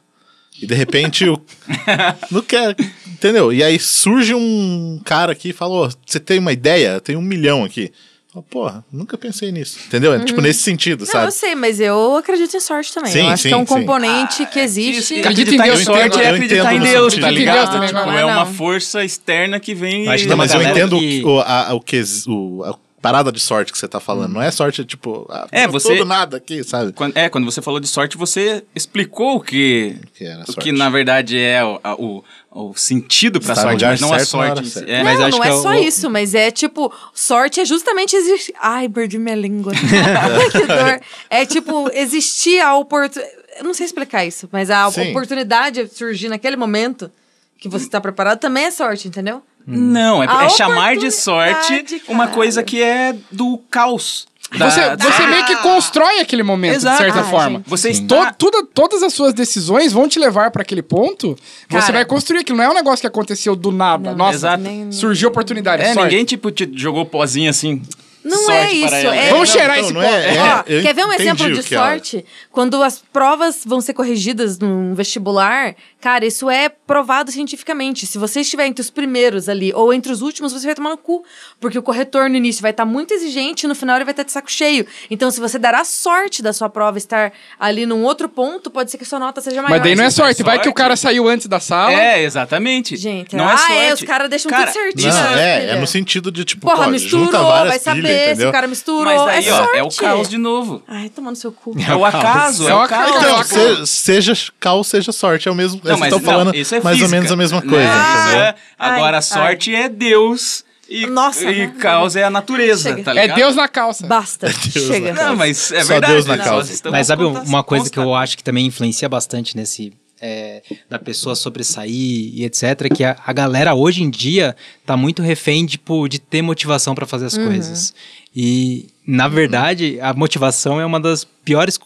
Speaker 2: E de repente eu não quero, entendeu? E aí surge um cara aqui e fala, "Ô, você tem uma ideia? Eu tenho um milhão aqui. Eu, Porra, nunca pensei nisso. Entendeu? É, Tipo, nesse sentido,
Speaker 3: Uhum. Não,
Speaker 2: sabe?
Speaker 3: eu sei, mas eu acredito em sorte também.
Speaker 2: Sim,
Speaker 3: eu acho
Speaker 2: sim,
Speaker 3: que é um
Speaker 2: sim.
Speaker 3: componente que existe.
Speaker 5: Isso,
Speaker 4: Acredita em
Speaker 5: acreditar
Speaker 4: Deus,
Speaker 5: em sorte
Speaker 2: eu
Speaker 5: é
Speaker 2: entendo
Speaker 5: acreditar em Deus,
Speaker 2: sentido
Speaker 5: tá ligado?
Speaker 4: Deus
Speaker 5: Tipo,
Speaker 3: não
Speaker 5: é
Speaker 3: é
Speaker 5: uma
Speaker 3: não.
Speaker 5: força externa que vem
Speaker 8: Acho
Speaker 5: e...
Speaker 2: Não, mas eu entendo
Speaker 8: que-
Speaker 2: o, a, o que o, a parada de sorte que você tá falando. Não é sorte, tipo, ah,
Speaker 5: É, você-
Speaker 2: todo nada aqui, sabe?
Speaker 5: Quando, é, quando você falou de sorte, você explicou o que,
Speaker 2: Que era
Speaker 5: o
Speaker 2: sorte.
Speaker 5: que na verdade é o, a- o, o sentido pra
Speaker 2: no
Speaker 5: sorte, mas não a
Speaker 2: hora
Speaker 5: sorte. É,
Speaker 3: Não,
Speaker 8: Mas acho
Speaker 3: não
Speaker 8: que
Speaker 3: é
Speaker 8: é o-
Speaker 3: só isso, mas é tipo, sorte é justamente existir. Ai, perdi minha língua. que dor. É tipo, existir a oportunidade. Eu não sei explicar isso, mas a
Speaker 2: Sim.
Speaker 3: oportunidade de surgir naquele momento que você tá preparado também é sorte, entendeu?
Speaker 5: Não, é, é chamar de sorte
Speaker 3: oportunidade,
Speaker 5: uma
Speaker 3: cara.
Speaker 5: coisa que é do caos. Da-
Speaker 4: Você, você meio que constrói aquele momento,
Speaker 5: Exato.
Speaker 4: de certa
Speaker 3: Ai,
Speaker 4: forma.
Speaker 3: gente.
Speaker 5: Você
Speaker 4: To-
Speaker 5: está...
Speaker 4: tudo- todas as suas decisões vão te levar pra aquele ponto. você
Speaker 3: Cara.
Speaker 4: vai construir aquilo. Não é um negócio que aconteceu do nada.
Speaker 3: Não,
Speaker 4: Nossa,
Speaker 3: nem-
Speaker 4: surgiu oportunidade.
Speaker 5: É,
Speaker 4: sorte.
Speaker 5: ninguém tipo te jogou pozinho assim.
Speaker 3: Não
Speaker 5: sorte
Speaker 3: é
Speaker 5: para
Speaker 3: isso,
Speaker 5: ela.
Speaker 3: é-
Speaker 4: Vamos
Speaker 3: Não,
Speaker 4: cheirar
Speaker 2: então,
Speaker 4: esse
Speaker 2: não
Speaker 4: pó.
Speaker 2: é-
Speaker 3: Ó,
Speaker 2: eu
Speaker 3: quer ver um exemplo de sorte? Quando as provas vão ser corrigidas num vestibular, cara, isso é provado cientificamente. Se você estiver entre os primeiros ali ou entre os últimos, você vai tomar no cu. Porque o corretor no início vai estar muito exigente e no final ele vai estar de saco cheio. Então, se você der a sorte da sua prova estar ali num outro ponto, pode ser que a sua nota seja maior.
Speaker 4: Mas daí não é
Speaker 5: é
Speaker 4: sorte. Vai que o
Speaker 5: sorte.
Speaker 4: cara saiu antes da sala.
Speaker 5: É, exatamente.
Speaker 3: Gente,
Speaker 5: não
Speaker 3: ah,
Speaker 5: é sorte.
Speaker 3: é, os caras deixam
Speaker 5: Cara,
Speaker 3: tudo certinho.
Speaker 2: Não,
Speaker 3: né,
Speaker 2: é, é no sentido de, tipo,
Speaker 3: Porra,
Speaker 2: pô,
Speaker 3: misturou,
Speaker 2: junta várias
Speaker 3: vai saber se
Speaker 2: entendeu?
Speaker 3: o cara misturou.
Speaker 5: Mas daí,
Speaker 3: é
Speaker 5: ó,
Speaker 3: sorte.
Speaker 5: é o caos de novo.
Speaker 3: Ai, tomando seu cu.
Speaker 5: É o acaso, é,
Speaker 4: É
Speaker 5: o
Speaker 4: acaso.
Speaker 2: Então,
Speaker 4: Não,
Speaker 2: se- seja caos, seja sorte, é o mesmo.
Speaker 5: Não,
Speaker 2: Vocês
Speaker 5: mas não,
Speaker 2: falando
Speaker 5: isso é
Speaker 2: mais ou
Speaker 5: física,
Speaker 2: menos a mesma
Speaker 5: né?
Speaker 2: coisa.
Speaker 5: Isso
Speaker 2: entendeu?
Speaker 5: é- Agora,
Speaker 3: Ai,
Speaker 5: a sorte é Deus e,
Speaker 3: Nossa,
Speaker 5: e
Speaker 3: não.
Speaker 5: caos é a natureza,
Speaker 3: Chega.
Speaker 5: tá
Speaker 4: É
Speaker 5: ligado?
Speaker 4: Deus na calça.
Speaker 3: Basta. Chega.
Speaker 5: Não, mas é
Speaker 2: Só
Speaker 5: verdade.
Speaker 2: Deus na
Speaker 5: estamos
Speaker 8: Mas sabe uma coisa que eu acho que também influencia bastante nesse. É, da pessoa sobressair e etc. Que a, a galera hoje em dia tá muito refém tipo, de ter motivação pra fazer as
Speaker 3: Uhum.
Speaker 8: coisas. E, na verdade, a motivação é uma das piores.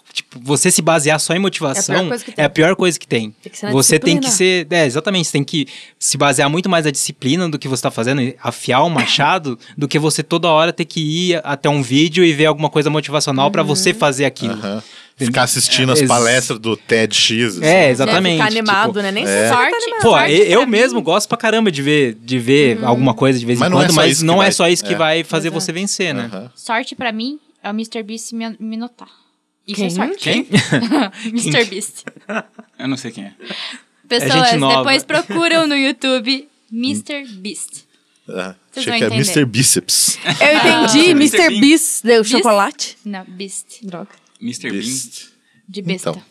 Speaker 8: Você se basear só em motivação
Speaker 3: coisa que tem.
Speaker 8: é a pior coisa que tem.
Speaker 3: Tem que
Speaker 8: você tem que
Speaker 3: disciplina.
Speaker 8: ser. É, exatamente. Você tem que se basear muito mais na disciplina do que você tá fazendo, afiar o machado, do que você toda hora ter que ir até um vídeo e ver alguma coisa motivacional pra
Speaker 3: Uhum.
Speaker 8: você fazer aquilo.
Speaker 2: Aham. Ficar assistindo as
Speaker 8: Ex-
Speaker 2: palestras do TEDx. assim.
Speaker 8: É, exatamente.
Speaker 3: Ficar animado,
Speaker 8: tipo,
Speaker 3: né? Nem
Speaker 2: é.
Speaker 3: sorte. Tá
Speaker 8: Pô,
Speaker 6: sorte
Speaker 8: eu, eu mesmo gosto pra caramba de ver, de ver alguma coisa de vez
Speaker 2: Mas
Speaker 8: em
Speaker 2: não é
Speaker 8: quando,
Speaker 2: só
Speaker 8: mas
Speaker 2: isso que
Speaker 8: não
Speaker 2: vai-
Speaker 8: é só isso que
Speaker 2: é.
Speaker 8: vai fazer
Speaker 3: Exato.
Speaker 8: você vencer, né?
Speaker 6: Sorte pra mim é o Mr. Beast me, me notar. Isso
Speaker 3: Quem?
Speaker 6: é sorte.
Speaker 5: Quem?
Speaker 6: Mr. Beast.
Speaker 5: Eu não sei quem é.
Speaker 6: Pessoas,
Speaker 8: gente nova.
Speaker 6: depois procuram no YouTube Mr. Beast.
Speaker 2: Ah,
Speaker 6: Vocês
Speaker 2: Achei que é. Mr. Bíceps.
Speaker 3: Eu entendi,
Speaker 5: Mr. Bean.
Speaker 3: Beast deu chocolate.
Speaker 6: Não, Beast.
Speaker 3: Droga.
Speaker 5: Mr.
Speaker 2: Beast.
Speaker 6: De besta.
Speaker 2: Então.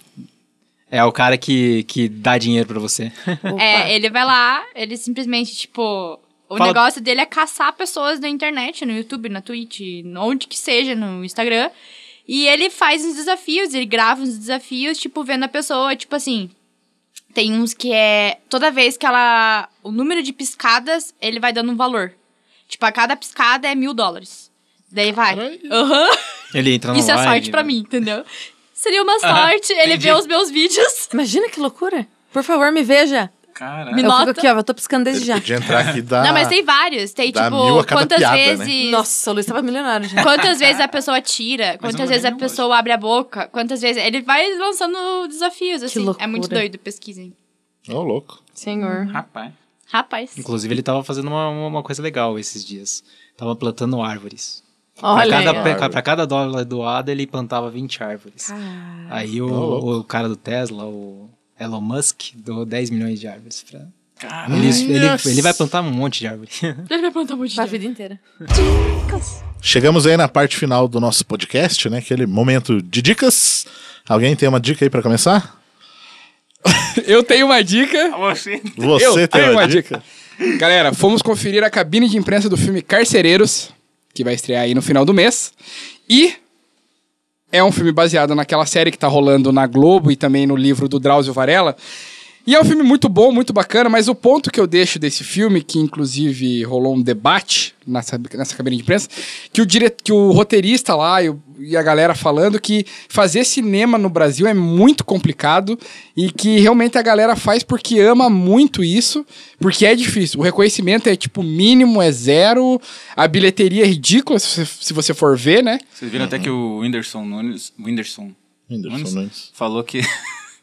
Speaker 8: É o cara que, que dá dinheiro pra você.
Speaker 6: É, ele vai lá, ele simplesmente, tipo. O
Speaker 8: Fala-
Speaker 6: negócio dele é caçar pessoas na internet, no YouTube, na Twitch, onde que seja, no Instagram. E ele faz uns desafios, ele grava uns desafios, tipo, vendo a pessoa, tipo assim. Tem uns que é. Toda vez que ela. O número de piscadas, ele vai dando um valor. Tipo, a cada piscada é mil dólares. Daí vai. Aham.
Speaker 8: Ele entra no
Speaker 6: Isso é
Speaker 8: live,
Speaker 6: sorte pra
Speaker 8: né?
Speaker 6: mim, entendeu? Seria uma sorte ele
Speaker 5: entendi.
Speaker 6: ver os meus vídeos.
Speaker 3: Imagina que loucura. Por favor, me veja.
Speaker 5: Cara.
Speaker 6: Me
Speaker 3: eu
Speaker 6: nota.
Speaker 3: fico aqui, ó. Eu tô piscando desde já.
Speaker 2: podia entrar aqui dar...
Speaker 6: Não, mas tem vários. Tem,
Speaker 2: dá
Speaker 6: tipo,
Speaker 2: mil a cada
Speaker 6: quantas
Speaker 2: piada, né?
Speaker 6: vezes.
Speaker 3: Nossa, o Luiz tava milionário já.
Speaker 6: Quantas vezes a pessoa tira, quantas vezes a
Speaker 5: lembro
Speaker 6: pessoa abre a boca, quantas vezes. Ele vai lançando desafios, assim. É muito doido, pesquisem.
Speaker 2: Ô, louco.
Speaker 3: Senhor.
Speaker 5: Rapaz.
Speaker 6: Rapaz.
Speaker 8: Inclusive, ele tava fazendo uma, uma coisa legal esses dias. Tava plantando árvores. Pra
Speaker 3: Olha
Speaker 8: cada,
Speaker 3: ó.
Speaker 8: pra, pra cada dólar doado, ele plantava 20 árvores. Aí o,
Speaker 2: Ô, louco.
Speaker 8: o cara do Tesla, o Elon Musk, doou 10 milhões de árvores pra...
Speaker 5: Cara.
Speaker 8: Ele, ele, ele vai plantar um monte de árvore.
Speaker 6: Ele vai plantar um monte de árvore.
Speaker 3: vida inteira.
Speaker 2: Chegamos aí na parte final do nosso podcast, né? Aquele momento de dicas. Alguém tem uma dica aí pra começar?
Speaker 4: Eu tenho uma dica.
Speaker 5: Você.
Speaker 2: Você
Speaker 4: Eu
Speaker 2: tem
Speaker 4: tenho
Speaker 2: uma,
Speaker 4: uma
Speaker 2: dica?
Speaker 4: Galera, fomos conferir a cabine de imprensa do filme Carcereiros, que vai estrear aí no final do mês. E é um filme baseado naquela série que tá rolando na Globo e também no livro do Drauzio Varela. E é um filme muito bom, muito bacana, mas o ponto que eu deixo desse filme, que inclusive rolou um debate nessa, nessa cabine de imprensa, que o, dire... que o roteirista lá e, o- e a galera falando que fazer cinema no Brasil é muito complicado e que realmente a galera faz porque ama muito isso, porque é difícil. O reconhecimento é tipo mínimo, é zero, a bilheteria é ridícula se você, se você for ver, né?
Speaker 5: Vocês viram até que o Whindersson Nunes. Whindersson.
Speaker 2: Whindersson
Speaker 5: Nunes
Speaker 2: Nunes.
Speaker 5: Falou que.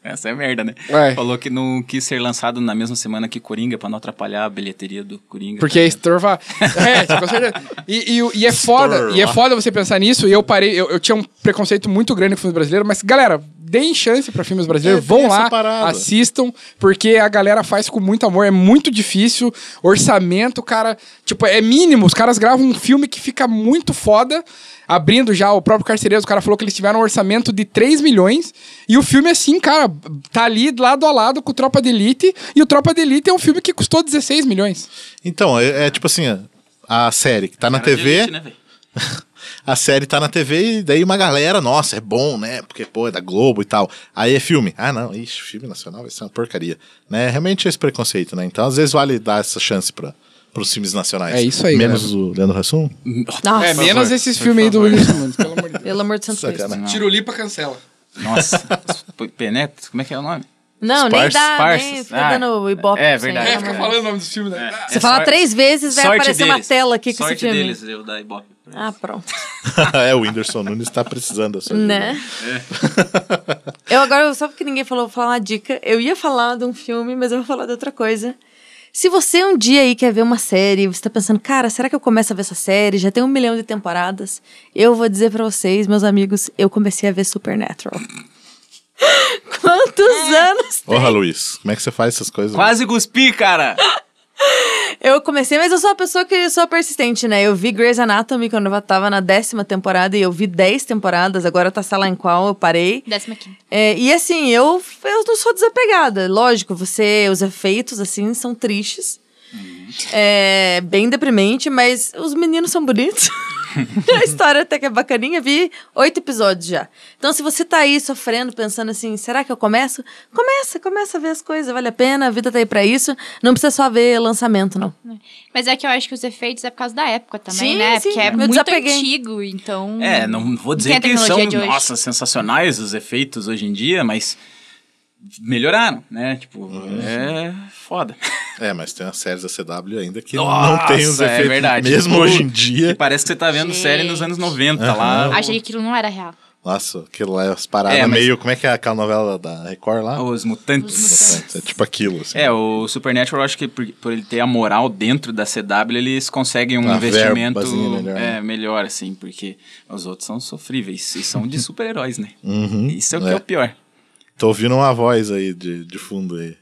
Speaker 5: Essa é merda, né? Falou que não quis ser lançado na mesma semana que Coringa pra não atrapalhar a bilheteria do Coringa.
Speaker 4: Porque é estorvar. É, com certeza. E, e, o- e é foda, e é foda você pensar nisso. E eu parei, eu, eu tinha um preconceito muito grande com filmes brasileiros, mas, galera, deem chance pra filmes brasileiros,
Speaker 2: É,
Speaker 4: vão lá,
Speaker 2: parada.
Speaker 4: assistam, porque a galera faz com muito amor, é muito difícil. Orçamento, cara, tipo, é mínimo. Os caras gravam um filme que fica muito foda. Abrindo já o próprio Carcereiros, o cara falou que eles tiveram um orçamento de 3 milhões. E o filme, assim, cara, tá ali lado a lado com o Tropa de Elite. E o Tropa de Elite é um filme que custou 16 milhões.
Speaker 2: Então, é, é tipo assim, a série que tá na
Speaker 5: de
Speaker 2: TV,
Speaker 5: elite, né, velho?
Speaker 2: a série tá na TV e daí uma galera, nossa, é bom, né? Porque, pô, é da Globo e tal. Aí é filme. Ah, não, ixi, filme nacional vai ser uma porcaria. Né? Realmente é esse preconceito, né? Então, às vezes vale dar essa chance pra, pros filmes nacionais.
Speaker 4: É isso aí,
Speaker 2: Menos o Leandro Hassum.
Speaker 3: Nossa,
Speaker 4: É, menos esses filmes aí do Nunes, pelo amor de Deus.
Speaker 3: pelo amor de Santo Cristo.
Speaker 4: Tirulipa cancela.
Speaker 5: Nossa. Penetra? Como é que é o nome?
Speaker 3: Não, nem
Speaker 2: Parças,
Speaker 3: dá, nem fica
Speaker 5: Ah,
Speaker 3: dando ibope.
Speaker 5: é
Speaker 3: pra você,
Speaker 5: verdade.
Speaker 4: É, fica falando o nome dos filmes, né?
Speaker 3: Você fala três vezes, vai
Speaker 5: Sorte
Speaker 3: aparecer uma
Speaker 5: deles.
Speaker 3: tela aqui com
Speaker 5: Sorte
Speaker 3: esse filme.
Speaker 5: deles, eu dar ibope.
Speaker 3: Ah, pronto.
Speaker 2: é, o Whindersson Nunes tá precisando dessa ajuda.
Speaker 3: Né? Eu agora, só porque ninguém falou, vou falar uma dica. Eu ia falar de um filme, mas eu vou falar de outra coisa. Se você um dia aí quer ver uma série, você tá pensando, cara, será que eu começo a ver essa série? Já tem um milhão de temporadas. Eu vou dizer pra vocês, meus amigos, eu comecei a ver Supernatural. Quantos anos?
Speaker 2: Porra, Luiz, como é que você faz essas coisas?
Speaker 5: Quase cuspi, cara!
Speaker 3: Eu comecei, mas eu sou uma pessoa que sou persistente, né? Eu vi Grey's Anatomy quando eu tava na décima temporada e eu vi dez temporadas, agora tá sei lá em qual, eu parei.
Speaker 6: Décima quinta.
Speaker 3: É, e assim, eu, eu não sou desapegada. Lógico, você, os efeitos, assim, são tristes. É bem deprimente, mas os meninos são bonitos. a história até que é bacaninha. Vi oito episódios já. Então, se você tá aí sofrendo, pensando assim, será que eu começo? Começa, começa a ver as coisas, vale a pena, a vida tá aí pra isso. Não precisa só ver lançamento, não.
Speaker 6: Mas é que eu acho que os efeitos é por causa da época também,
Speaker 3: Sim,
Speaker 6: né?
Speaker 3: sim,
Speaker 6: Porque é muito
Speaker 3: desapeguei.
Speaker 6: antigo, então.
Speaker 5: É, não vou dizer que são, nossa, sensacionais os efeitos hoje em dia, mas melhoraram, né? Tipo, é foda.
Speaker 2: É, mas tem as séries da CW ainda que
Speaker 5: Nossa,
Speaker 2: não tem os
Speaker 5: é
Speaker 2: efeitos.
Speaker 5: verdade.
Speaker 2: Mesmo
Speaker 5: Tipo,
Speaker 2: hoje em dia.
Speaker 5: parece que você tá vendo série nos anos 90 lá.
Speaker 6: Achei que aquilo não era real.
Speaker 2: Nossa, aquilo lá é as paradas
Speaker 5: É, mas-
Speaker 2: meio. Como é que é aquela novela da Record lá?
Speaker 5: Os mutantes.
Speaker 2: É tipo aquilo, assim.
Speaker 5: É, o Supernatural, eu acho que por, por ele ter a moral dentro da CW, eles conseguem um
Speaker 2: Uma
Speaker 5: investimento
Speaker 2: melhor,
Speaker 5: é,
Speaker 2: né?
Speaker 5: melhor, assim, porque os outros são sofríveis e são de super-heróis, né?
Speaker 2: Uhum,
Speaker 5: Isso é o que
Speaker 2: é.
Speaker 5: é o pior.
Speaker 2: Tô ouvindo uma voz aí de, de fundo aí.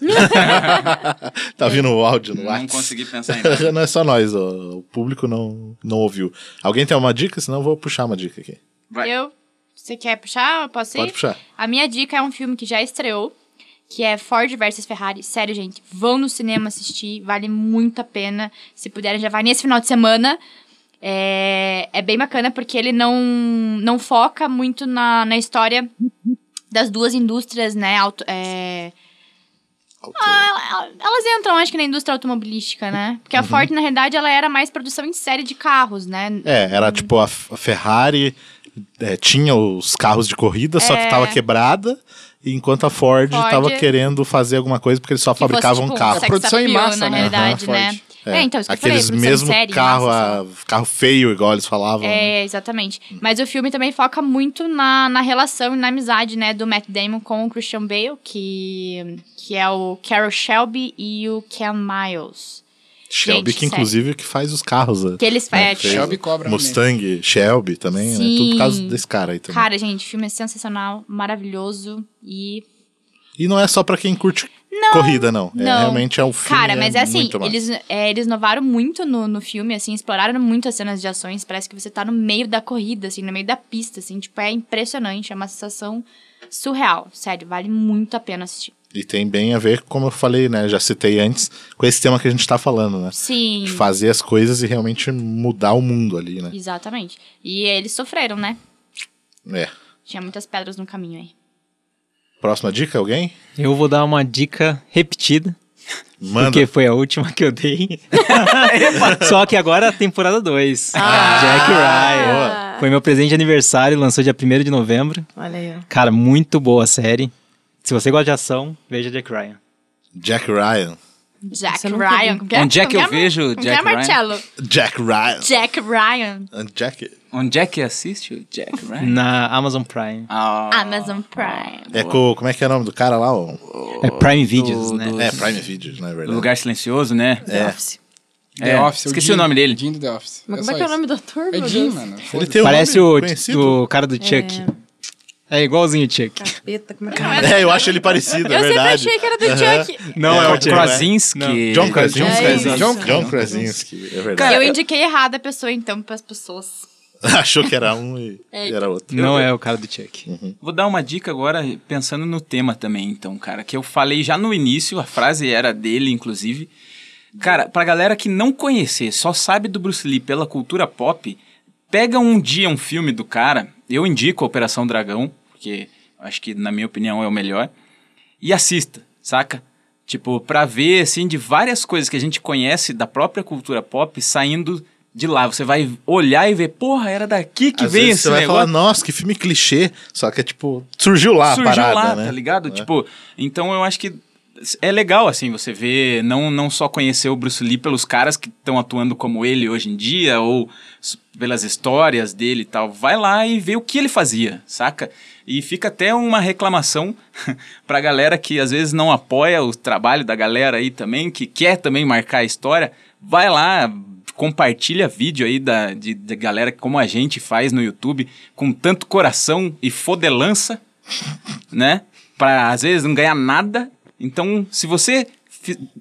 Speaker 2: tá ouvindo o áudio no
Speaker 5: Não
Speaker 2: WhatsApp?
Speaker 5: consegui pensar em nada.
Speaker 2: não é só nós, ó, o público não, não ouviu. Alguém tem uma dica? Senão eu vou puxar uma dica aqui.
Speaker 5: Vai.
Speaker 6: Eu. Você quer puxar? Eu Posso ir?
Speaker 2: Pode puxar.
Speaker 6: A minha dica é um filme que já estreou, que é Ford versus Ferrari. Sério, gente, vão no cinema assistir, vale muito a pena. Se puderem, já vai nesse final de semana. É, é bem bacana porque ele não, não foca muito na, na história das duas indústrias, né? Auto, é, ah, elas entram, acho que, na indústria automobilística, né? Porque a Ford, na realidade, ela era mais produção em série de carros, né?
Speaker 2: É, era tipo a, Ferrari é, tinha os carros de corrida, só que tava quebrada. Enquanto a Ford,
Speaker 6: É. Ford-
Speaker 2: tava querendo fazer alguma coisa porque eles só
Speaker 6: Que fosse,
Speaker 2: fabricavam
Speaker 6: tipo, um
Speaker 2: carro.
Speaker 6: sex
Speaker 4: Produção em massa,
Speaker 6: na
Speaker 4: né?
Speaker 6: realidade,
Speaker 4: Aham,
Speaker 6: né?
Speaker 4: Ford.
Speaker 6: É, então, isso que eu falei,
Speaker 2: Aqueles
Speaker 6: em
Speaker 2: mesmo
Speaker 6: série,
Speaker 2: carro,
Speaker 6: massa, assim.
Speaker 2: a- carro feio, igual eles falavam. né?
Speaker 6: É, exatamente. Mas o filme também foca muito na, na relação e na amizade, né, do Matt Damon com o Christian Bale, que, que é o Carol Shelby e o Ken Miles.
Speaker 2: Shelby,
Speaker 6: Gente,
Speaker 2: que inclusive que faz os carros. né?
Speaker 6: Que eles é,
Speaker 2: fez
Speaker 4: Shelby cobra
Speaker 2: Mustang, Shelby também, né?
Speaker 6: Sim.
Speaker 2: Tudo por causa desse cara aí também.
Speaker 6: Cara, gente, o filme é sensacional, maravilhoso e
Speaker 2: E não é só pra quem curte
Speaker 6: Não,
Speaker 2: corrida, não. É,
Speaker 6: não.
Speaker 2: realmente é um filme.
Speaker 6: Cara, mas é assim, eles, é, eles inovaram muito no, no filme, assim, exploraram muito as cenas de ações. Parece que você tá no meio da corrida, assim, no meio da pista, assim, tipo, é impressionante, é uma sensação surreal. Sério, vale muito a pena assistir.
Speaker 2: E tem bem a ver, como eu falei, né? Já citei antes, com esse tema que a gente tá falando, né?
Speaker 6: Sim,
Speaker 2: De fazer as coisas e realmente mudar o mundo ali, né?
Speaker 6: exatamente. E eles sofreram, né?
Speaker 2: É.
Speaker 6: Tinha muitas pedras no caminho aí.
Speaker 2: Próxima dica, alguém?
Speaker 8: Eu vou dar uma dica repetida,
Speaker 2: Manda.
Speaker 8: porque foi a última que eu dei. Só que agora é a temporada 2. Jack Ryan. Foi meu presente de aniversário, lançou dia 1 de novembro.
Speaker 3: Olha aí.
Speaker 8: Cara, muito boa a série. Se você gosta de ação, veja Jack Ryan.
Speaker 2: Jack Ryan.
Speaker 6: Jack Ryan. como que
Speaker 5: Onde é que eu vejo Jack
Speaker 6: é, Marcelo?
Speaker 2: Jack Ryan.
Speaker 6: Jack Ryan.
Speaker 2: Jack.
Speaker 5: Onde é que assiste o Jack Ryan?
Speaker 8: Na Amazon Prime.
Speaker 5: Ah,
Speaker 6: Amazon Prime.
Speaker 2: É com, como é que é o nome do cara lá? ó?
Speaker 8: É Prime Videos,
Speaker 5: do-
Speaker 8: né?
Speaker 5: do-
Speaker 2: É, Prime Videos, na
Speaker 5: o
Speaker 2: verdade.
Speaker 5: Lugar Silencioso, né?
Speaker 3: The Office.
Speaker 4: The
Speaker 5: É,
Speaker 4: Office.
Speaker 5: esqueci
Speaker 4: Jim-
Speaker 5: o nome dele.
Speaker 4: Jim do The Office.
Speaker 3: Mas
Speaker 4: É
Speaker 3: como é que é o nome do ator,
Speaker 4: É Jim, mano.
Speaker 2: Ele tem um
Speaker 8: Parece o, o cara do Chuck. É igualzinho o Chuck.
Speaker 3: Capeta, como é que
Speaker 6: Não,
Speaker 3: é?
Speaker 2: É, eu acho ele parecido, é
Speaker 6: Eu sempre achei que era do Chuck.
Speaker 8: Não é, o Chuck.
Speaker 5: Krasinski.
Speaker 2: John Krasinski.
Speaker 3: É isso.
Speaker 2: John,
Speaker 4: John
Speaker 2: John Krasinski, é verdade.
Speaker 6: Eu indiquei errado a pessoa, então, pras pessoas.
Speaker 2: Achou que era um e
Speaker 6: É.
Speaker 2: era outro.
Speaker 8: Não é o cara do Chuck.
Speaker 5: Vou dar uma dica agora, pensando no tema também, então, cara, que eu falei já no início, a frase era dele, inclusive. Cara, pra galera que não conhecer, só sabe do Bruce Lee pela cultura pop, pega um dia um filme do cara, eu indico Operação Dragão, porque acho que, na minha opinião, é o melhor, e assista, saca? Tipo, pra ver, assim, de várias coisas que a gente conhece da própria cultura pop saindo de lá. Você vai olhar e ver, porra, era daqui que
Speaker 2: Às
Speaker 5: vem esse
Speaker 2: você vai
Speaker 5: negócio.
Speaker 2: falar, nossa, que filme clichê. Só que é tipo, surgiu lá
Speaker 5: surgiu
Speaker 2: a parada,
Speaker 5: lá,
Speaker 2: né?
Speaker 5: tá ligado? Tipo, então eu acho que é legal, assim, você ver, não, não só conhecer o Bruce Lee pelos caras que estão atuando como ele hoje em dia, ou pelas histórias dele e tal. Vai lá e vê o que ele fazia, saca? E fica até uma reclamação pra galera que às vezes não apoia o trabalho da galera aí também, que quer também marcar a história. Vai lá, compartilha vídeo aí da, de, de galera como a gente faz no YouTube, com tanto coração e fodelança, né? Pra às vezes não ganhar nada. Então, se você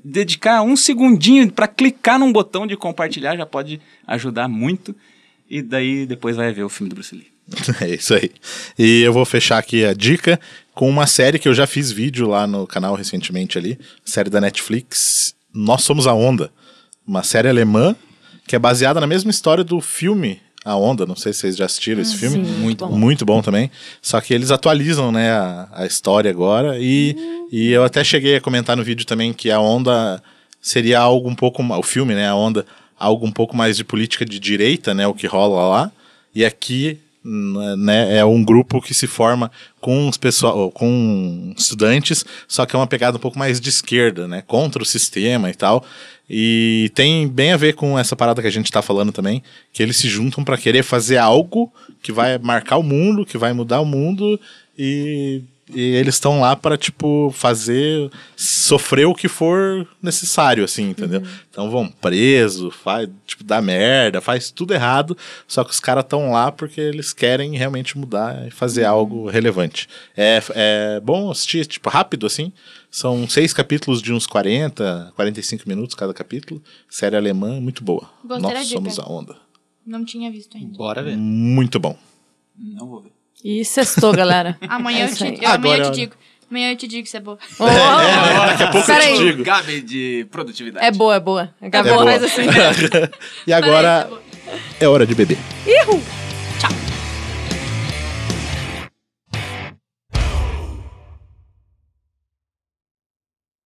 Speaker 5: dedicar um segundinho pra clicar num botão de compartilhar, já pode ajudar muito. E daí depois vai ver o filme do Bruce Lee.
Speaker 2: É isso aí. E eu vou fechar aqui a dica com uma série que eu já fiz vídeo lá no canal recentemente ali, série da Netflix, Nós Somos a Onda, uma série alemã que é baseada na mesma história do filme A Onda, não sei se vocês já assistiram esse filme.
Speaker 8: Muito bom.
Speaker 2: Muito bom também. Só que eles atualizam, né, a, a história agora. E, e eu até cheguei a comentar no vídeo também que a onda seria algo um pouco. O filme, né, a onda, algo um pouco mais de política de direita, né, o que rola lá. E aqui né, é um grupo que se forma com os pessoal, com estudantes, só que é uma pegada um pouco mais de esquerda, né, contra o sistema e tal. E tem bem a ver com essa parada que a gente tá falando também, que eles se juntam para querer fazer algo que vai marcar o mundo, que vai mudar o mundo e e eles estão lá para tipo fazer sofrer o que for necessário assim entendeu
Speaker 3: Uhum.
Speaker 2: então vão preso faz tipo dá merda faz tudo errado só que os caras estão lá porque eles querem realmente mudar e fazer
Speaker 3: Uhum.
Speaker 2: algo relevante é, é bom assistir tipo rápido assim são seis capítulos de uns 40 45 minutos cada capítulo série alemã muito boa
Speaker 6: Gostei
Speaker 2: nós
Speaker 6: dica.
Speaker 2: somos a onda
Speaker 6: Não tinha visto ainda.
Speaker 8: Bora ver.
Speaker 2: muito bom
Speaker 5: Não vou ver.
Speaker 3: E sextou, galera.
Speaker 6: Amanhã,
Speaker 3: É
Speaker 6: eu
Speaker 3: isso
Speaker 6: te,
Speaker 3: aí.
Speaker 6: eu, amanhã eu
Speaker 2: Agora-
Speaker 6: te digo. Amanhã eu te digo se é boa.
Speaker 3: Oh,
Speaker 2: daqui a pouco eu te
Speaker 3: Peraí.
Speaker 2: digo
Speaker 5: Gabi de produtividade.
Speaker 3: É boa, é boa. Gabi
Speaker 2: É boa.
Speaker 3: faz assim.
Speaker 2: e agora
Speaker 6: tá bom.
Speaker 2: é hora de beber
Speaker 3: Ihu!